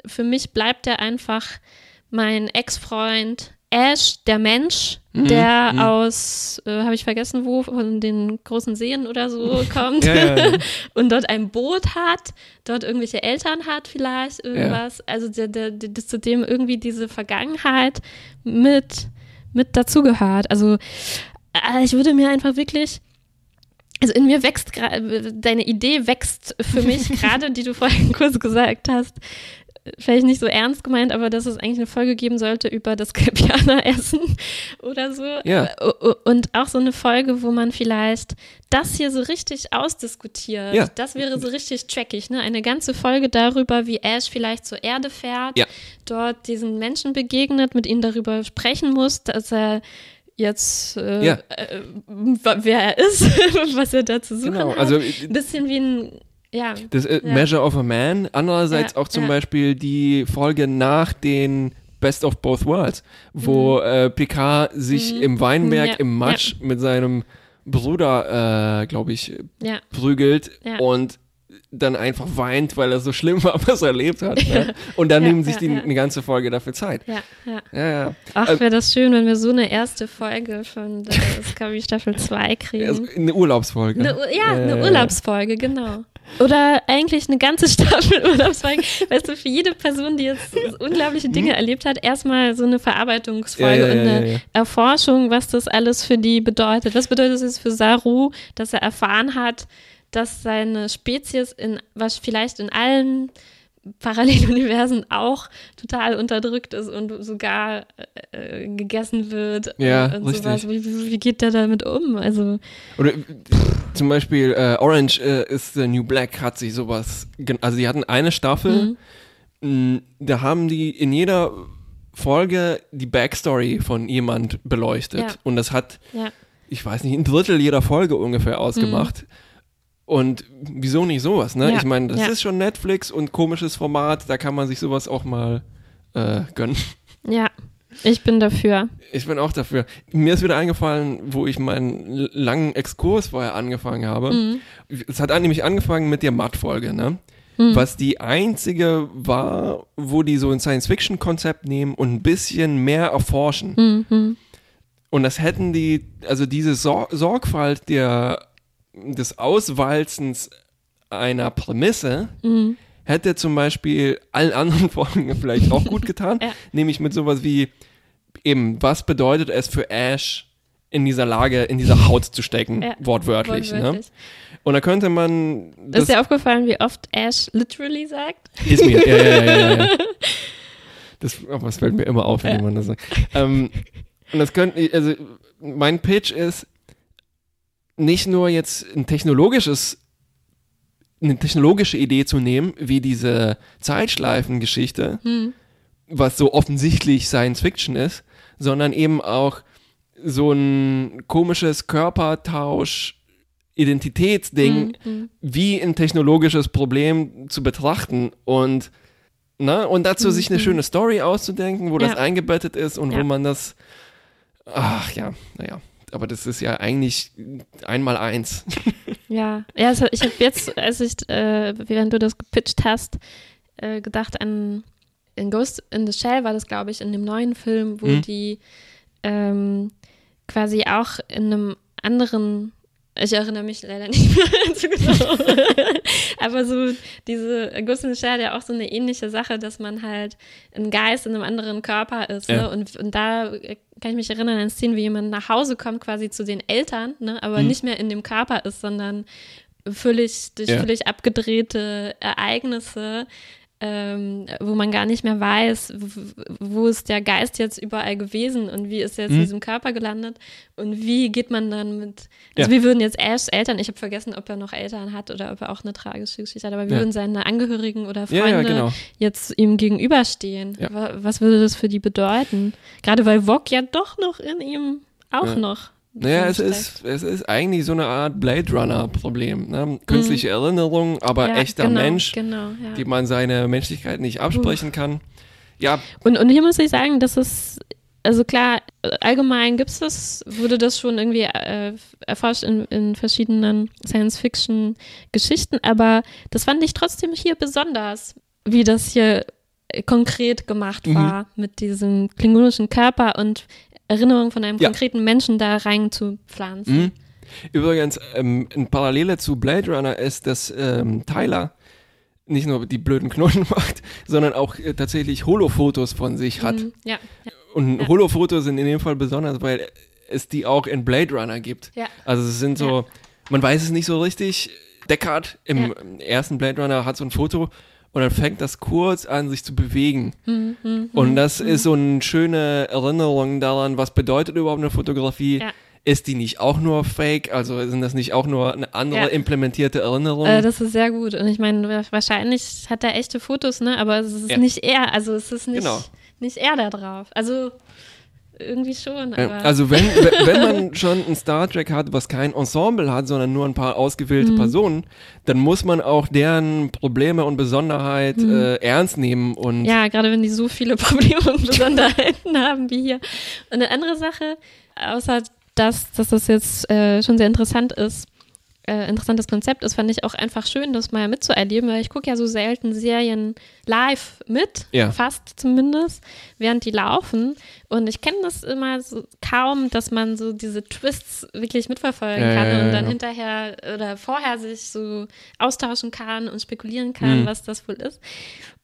für mich bleibt er einfach mein Ex-Freund Ash, der Mensch, mhm, der mhm. aus, äh, habe ich vergessen wo, von den großen Seen oder so kommt ja, ja, ja. und dort ein Boot hat, dort irgendwelche Eltern hat vielleicht, irgendwas. Also der, der, der, dass zu dem irgendwie diese Vergangenheit mit, mit dazugehört. Also äh, ich würde mir einfach wirklich also in mir wächst gerade, deine Idee wächst für mich gerade, die du vorhin kurz gesagt hast, vielleicht nicht so ernst gemeint, aber dass es eigentlich eine Folge geben sollte über das Kelpianer-Essen oder so. Ja. Und auch so eine Folge, wo man vielleicht das hier so richtig ausdiskutiert. Ja. Das wäre so richtig trackig, ne? Eine ganze Folge darüber, wie Ash vielleicht zur Erde fährt, Ja. dort diesen Menschen begegnet, mit ihnen darüber sprechen muss, dass er jetzt äh, Ja. äh, wer er ist, was er da zu suchen Genau, hat. also Ein bisschen wie ein, ja. das äh, Ja. Measure of a Man. Andererseits Ja, auch zum ja. Beispiel die Folge nach den Best of Both Worlds, wo äh, Picard sich Mhm. im Weinberg Ja, im Matsch mit seinem Bruder, äh, glaube ich, Ja, prügelt Ja. und dann einfach weint, weil er so schlimm war, was er erlebt hat. Ne? Und dann Ja, nehmen sich ja, die ja. eine ganze Folge dafür Zeit. ja, ja. Ja, ja. Ach, Äh, wäre das schön, wenn wir so eine erste Folge von der Discovery Staffel 2 kriegen. Also eine Urlaubsfolge. Eine, ja, eine Äh, Urlaubsfolge, genau. Oder eigentlich eine ganze Staffel Urlaubsfolge. Weißt du, für jede Person, die jetzt unglaubliche Dinge erlebt hat, erstmal so eine Verarbeitungsfolge Ja, ja, und eine ja. Erforschung, was das alles für die bedeutet. Was bedeutet es jetzt für Saru, dass er erfahren hat, dass seine Spezies in, was vielleicht in allen Paralleluniversen auch total unterdrückt ist und sogar äh, äh, gegessen wird Ja, und richtig. sowas. Wie, wie, wie geht der damit um? Also Oder äh, zum Beispiel äh, Orange äh, is the New Black hat sich sowas, also die hatten eine Staffel, mh, da haben die in jeder Folge die Backstory von jemand beleuchtet Ja. und das hat, ja. ich weiß nicht, ein Drittel jeder Folge ungefähr ausgemacht. Und wieso nicht sowas, ne? Ja, Ich meine, das ja. ist schon Netflix und komisches Format, da kann man sich sowas auch mal äh, gönnen. Ja, ich bin dafür. Ich bin auch dafür. Mir ist wieder eingefallen, wo ich meinen langen Exkurs vorher angefangen habe. Mhm. Es hat an- nämlich angefangen mit der Matt-Folge, ne? Was die einzige war, wo die so ein Science-Fiction-Konzept nehmen und ein bisschen mehr erforschen. Mhm. Und das hätten die, also diese Sor Sorgfalt der, des Auswalzens einer Prämisse Mhm. hätte zum Beispiel allen anderen Folgen vielleicht auch gut getan. Ja. Nämlich mit sowas wie eben, was bedeutet es für Ash in dieser Lage, in dieser Haut zu stecken, Ja, wortwörtlich. Ne? Wortwörtlich. Und da könnte man, das ist dir aufgefallen, wie oft Ash literally sagt? ist mir, ja, ja, ja, ja, ja. Das, aber das fällt mir immer auf, wenn jemand das sagt. Ähm, und das könnte, also mein Pitch ist nicht nur jetzt ein technologisches, eine technologische Idee zu nehmen, wie diese Zeitschleifengeschichte, Hm. was so offensichtlich Science Fiction ist, sondern eben auch so ein komisches Körpertausch, Identitätsding, Mhm. wie ein technologisches Problem zu betrachten und na, und dazu sich eine schöne Story auszudenken, wo das Ja. eingebettet ist und wo Ja. man das ach ja, naja, aber das ist ja eigentlich einmal eins. Ja, ja also ich habe jetzt, als ich, äh, während du das gepitcht hast, äh, gedacht an in Ghost in the Shell war das, glaube ich, in dem neuen Film, wo Mhm. die ähm, quasi auch in einem anderen ich erinnere mich leider nicht mehr so genau. Aber so diese Ghost in the Shell ja auch so eine ähnliche Sache, dass man halt ein Geist in einem anderen Körper ist. Ja. Ne? Und, und da äh, kann ich mich erinnern an Szenen, wie jemand nach Hause kommt, quasi zu den Eltern, ne? aber Mhm. nicht mehr in dem Körper ist, sondern völlig durch Ja. völlig abgedrehte Ereignisse, ähm, wo man gar nicht mehr weiß, wo ist der Geist jetzt überall gewesen und wie ist er jetzt in Mhm. diesem Körper gelandet und wie geht man dann mit, also Ja. wir würden jetzt Ashs Eltern, ich habe vergessen, ob er noch Eltern hat oder ob er auch eine tragische Geschichte hat, aber wir Ja. würden seine Angehörigen oder Freunde ja, genau. jetzt ihm gegenüberstehen. Was würde das für die bedeuten? Gerade weil Vog ja doch noch in ihm auch noch. Naja, es ist, es ist eigentlich so eine Art Blade Runner-Problem. Ne? Künstliche Erinnerung, aber Mhm. Ja, echter genau, Mensch, Genau, ja. dem man seine Menschlichkeit nicht absprechen kann. Ja, Und, und hier muss ich sagen, dass es, also klar, allgemein gibt es das, wurde das schon irgendwie äh, erforscht in, in verschiedenen Science-Fiction-Geschichten, aber das fand ich trotzdem hier besonders, wie das hier konkret gemacht Mhm. war, mit diesem klingonischen Körper und Erinnerung von einem Ja. konkreten Menschen da rein zu pflanzen. Mhm. Übrigens, ähm, ein Parallele zu Blade Runner ist, dass ähm, Tyler nicht nur die blöden Knoten macht, sondern auch äh, tatsächlich Holofotos von sich hat. Mhm. Ja, ja, Und Ja. Holofotos sind in dem Fall besonders, weil es die auch in Blade Runner gibt. ja. Also es sind so, man weiß es nicht so richtig. Deckard im ersten Blade Runner hat so ein Foto und dann fängt das kurz an, sich zu bewegen. Mhm, und das ist so eine schöne Erinnerung daran, was bedeutet überhaupt eine Fotografie. Ja. Ist die nicht auch nur fake? Also sind das nicht auch nur eine andere ja. implementierte Erinnerung? Äh, das ist sehr gut. Und ich meine, wahrscheinlich hat er echte Fotos, ne? Aber es ist ja. nicht er. Also es ist nicht, genau. nicht er da drauf. Also irgendwie schon. also wenn, wenn man schon ein Star Trek hat, was kein Ensemble hat, sondern nur ein paar ausgewählte mhm. Personen, dann muss man auch deren Probleme und Besonderheit mhm. äh, ernst nehmen. Und ja, gerade wenn die so viele Probleme und Besonderheiten haben wie hier. Und eine andere Sache, außer dass, dass das jetzt äh, schon sehr interessant ist, äh, interessantes Konzept ist, fand ich auch einfach schön, das mal mitzuerleben, weil ich gucke ja so selten Serien live mit, ja. fast zumindest, während die laufen. Und ich kenne das immer so kaum, dass man so diese Twists wirklich mitverfolgen ja, kann ja, und dann hinterher oder vorher sich so austauschen kann und spekulieren kann, mhm. was das wohl ist.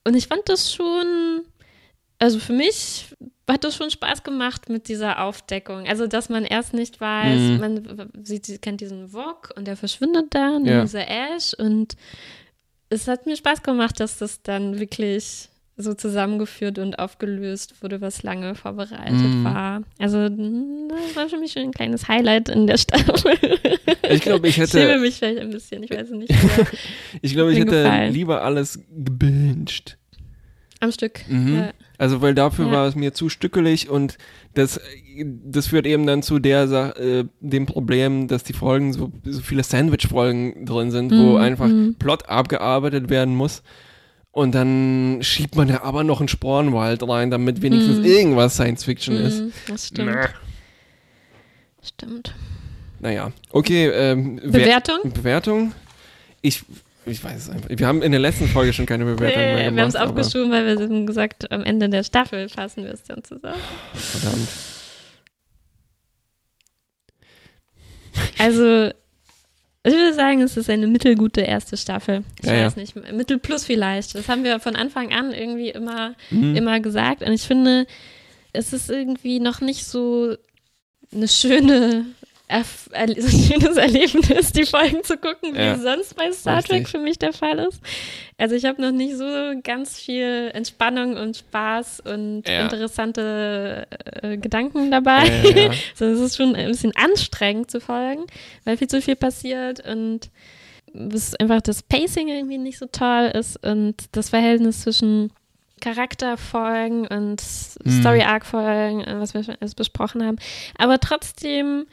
Und ich fand das schon also für mich hat das schon Spaß gemacht mit dieser Aufdeckung. Also, dass man erst nicht weiß, mhm. man sieht, sie kennt diesen Wok und der verschwindet dann ja. in dieser Ash und es hat mir Spaß gemacht, dass das dann wirklich so zusammengeführt und aufgelöst wurde, was lange vorbereitet mm. war. Also das war für mich schon ein kleines Highlight in der Staffel. Ich glaube, ich hätte. Ich mich vielleicht ein bisschen, ich weiß nicht. ich glaube, ich hätte gefallen. lieber alles gebinged. Am Stück. Mhm. Ja. Also, weil dafür ja. war es mir zu stückelig und das, das führt eben dann zu der äh, dem Problem, dass die Folgen so, so viele Sandwich-Folgen drin sind, mhm. wo einfach mhm. Plot abgearbeitet werden muss. Und dann schiebt man ja aber noch einen Spornwald rein, damit wenigstens mhm. irgendwas Science Fiction ist. Mhm, das stimmt. Nah. Stimmt. Naja, okay. Ähm, Bewertung? Bewertung. Ich ich weiß es einfach. Wir haben in der letzten Folge schon keine Bewertung mehr gemacht. Wir haben es aufgeschoben, weil wir haben gesagt, am Ende der Staffel fassen wir es dann zusammen. Verdammt. Also, ich würde sagen, es ist eine mittelgute erste Staffel. Ich ja, weiß ja. nicht, Mittel plus vielleicht. Das haben wir von Anfang an irgendwie immer, mhm. immer gesagt. Und ich finde, es ist irgendwie noch nicht so eine schöne Erf ein schönes Erlebnis, die Folgen zu gucken, wie ja, sonst bei Star Trek richtig. für mich der Fall ist. Also ich habe noch nicht so ganz viel Entspannung und Spaß und ja. interessante äh, Gedanken dabei. Ja, ja, so, es ist schon ein bisschen anstrengend zu folgen, weil viel zu viel passiert und es einfach das Pacing irgendwie nicht so toll ist und das Verhältnis zwischen Charakterfolgen und hm. Story-Arc-Folgen, äh, was wir schon alles besprochen haben. Aber trotzdem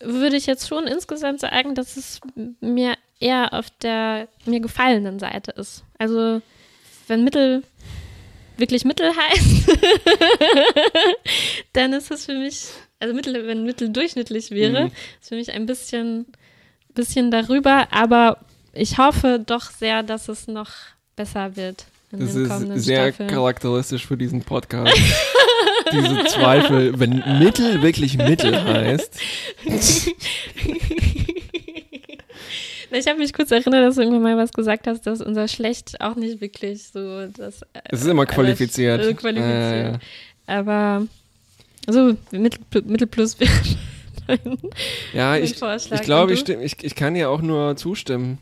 würde ich jetzt schon insgesamt sagen, dass es mir eher auf der mir gefallenen Seite ist. Also wenn Mittel wirklich Mittel heißt, dann ist es für mich, also Mittel, wenn Mittel durchschnittlich wäre, mhm. ist für mich ein bisschen, bisschen darüber, aber ich hoffe doch sehr, dass es noch besser wird. Das ist sehr Staffeln. charakteristisch für diesen Podcast. diese Zweifel, wenn Mittel wirklich Mittel heißt. Ich habe mich kurz erinnert, dass du irgendwann mal was gesagt hast, dass unser Schlecht auch nicht wirklich so das. Es ist immer qualifiziert. Äh, qualifiziert. Äh. Aber so Mittel, Mittel plus wäre Ja, ich, ich glaube, ich, ich, ich kann ja auch nur zustimmen.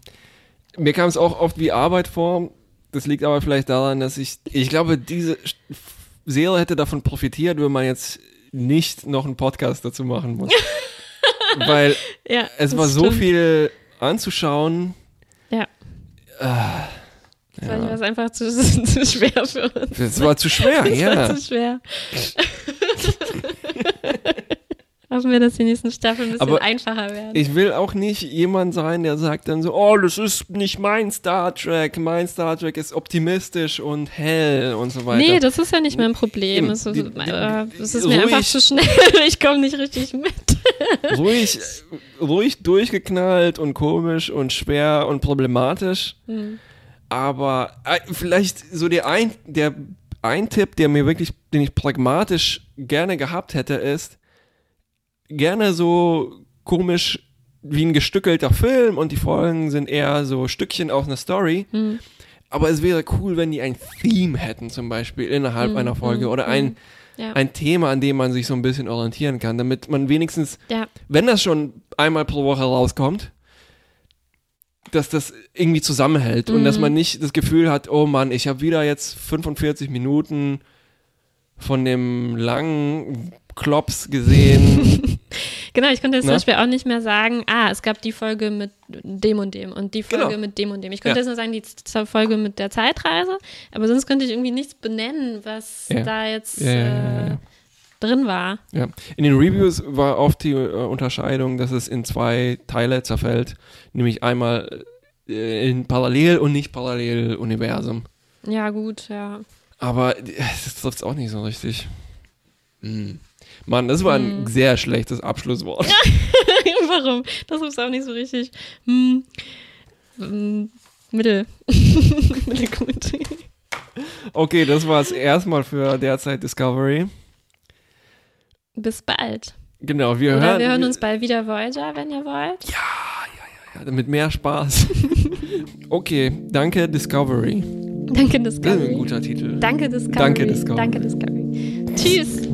Mir kam es auch oft wie Arbeit vor. Das liegt aber vielleicht daran, dass ich, ich glaube, diese Serie hätte davon profitiert, wenn man jetzt nicht noch einen Podcast dazu machen muss. Weil ja, es war stimmt. so viel anzuschauen. Ja. Äh, Vielleicht ja. war es einfach zu, zu, schwer für uns. Es war zu schwer, es ja. War zu schwer. Hoffen wir, dass die nächsten Staffeln ein bisschen Aber einfacher werden. Ich will auch nicht jemand sein, der sagt dann so, oh, das ist nicht mein Star Trek. Mein Star Trek ist optimistisch und hell und so weiter. Nee, das ist ja nicht mein Problem. Es ist, äh, es ist mir einfach zu schnell. Ich komme nicht richtig mit. ruhig, ruhig durchgeknallt und komisch und schwer und problematisch. Hm. Aber äh, vielleicht so der ein, der ein Tipp, der mir wirklich, den ich pragmatisch gerne gehabt hätte, ist, gerne so komisch wie ein gestückelter Film und die Folgen sind eher so Stückchen aus einer Story. Mhm. Aber es wäre cool, wenn die ein Theme hätten, zum Beispiel innerhalb mhm. einer Folge oder ein, mhm. ja. ein Thema, an dem man sich so ein bisschen orientieren kann, damit man wenigstens, ja. wenn das schon einmal pro Woche rauskommt, dass das irgendwie zusammenhält mhm. und dass mhm. man nicht das Gefühl hat, oh Mann, ich habe wieder jetzt 45 Minuten von dem langen Klops gesehen. genau, ich konnte jetzt zum Beispiel auch nicht mehr sagen, ah, es gab die Folge mit dem und dem und die Folge genau. mit dem und dem. Ich könnte ja. jetzt nur sagen, die Folge mit der Zeitreise, aber sonst könnte ich irgendwie nichts benennen, was ja. da jetzt ja, äh, drin war. Ja, in den Reviews war oft die äh, Unterscheidung, dass es in zwei Teile zerfällt, nämlich einmal äh, in Parallel- und nicht Parallel-Universum. Ja, gut, ja. Aber äh, das trifft es auch nicht so richtig. Hm. Mann, das war ein hm. sehr schlechtes Abschlusswort. Warum? Das ist auch nicht so richtig. Hm. hm mittel. Mittelgut. okay, das war es erstmal für derzeit Discovery. Bis bald. Genau, wir Oder hören. wir hören uns bald wieder Voyager, wenn ihr wollt. Ja, ja, ja, ja, mit mehr Spaß. okay, danke Discovery. Danke Discovery. Das ist ein guter Titel. Danke Discovery. Danke Discovery. Danke Discovery. Tschüss.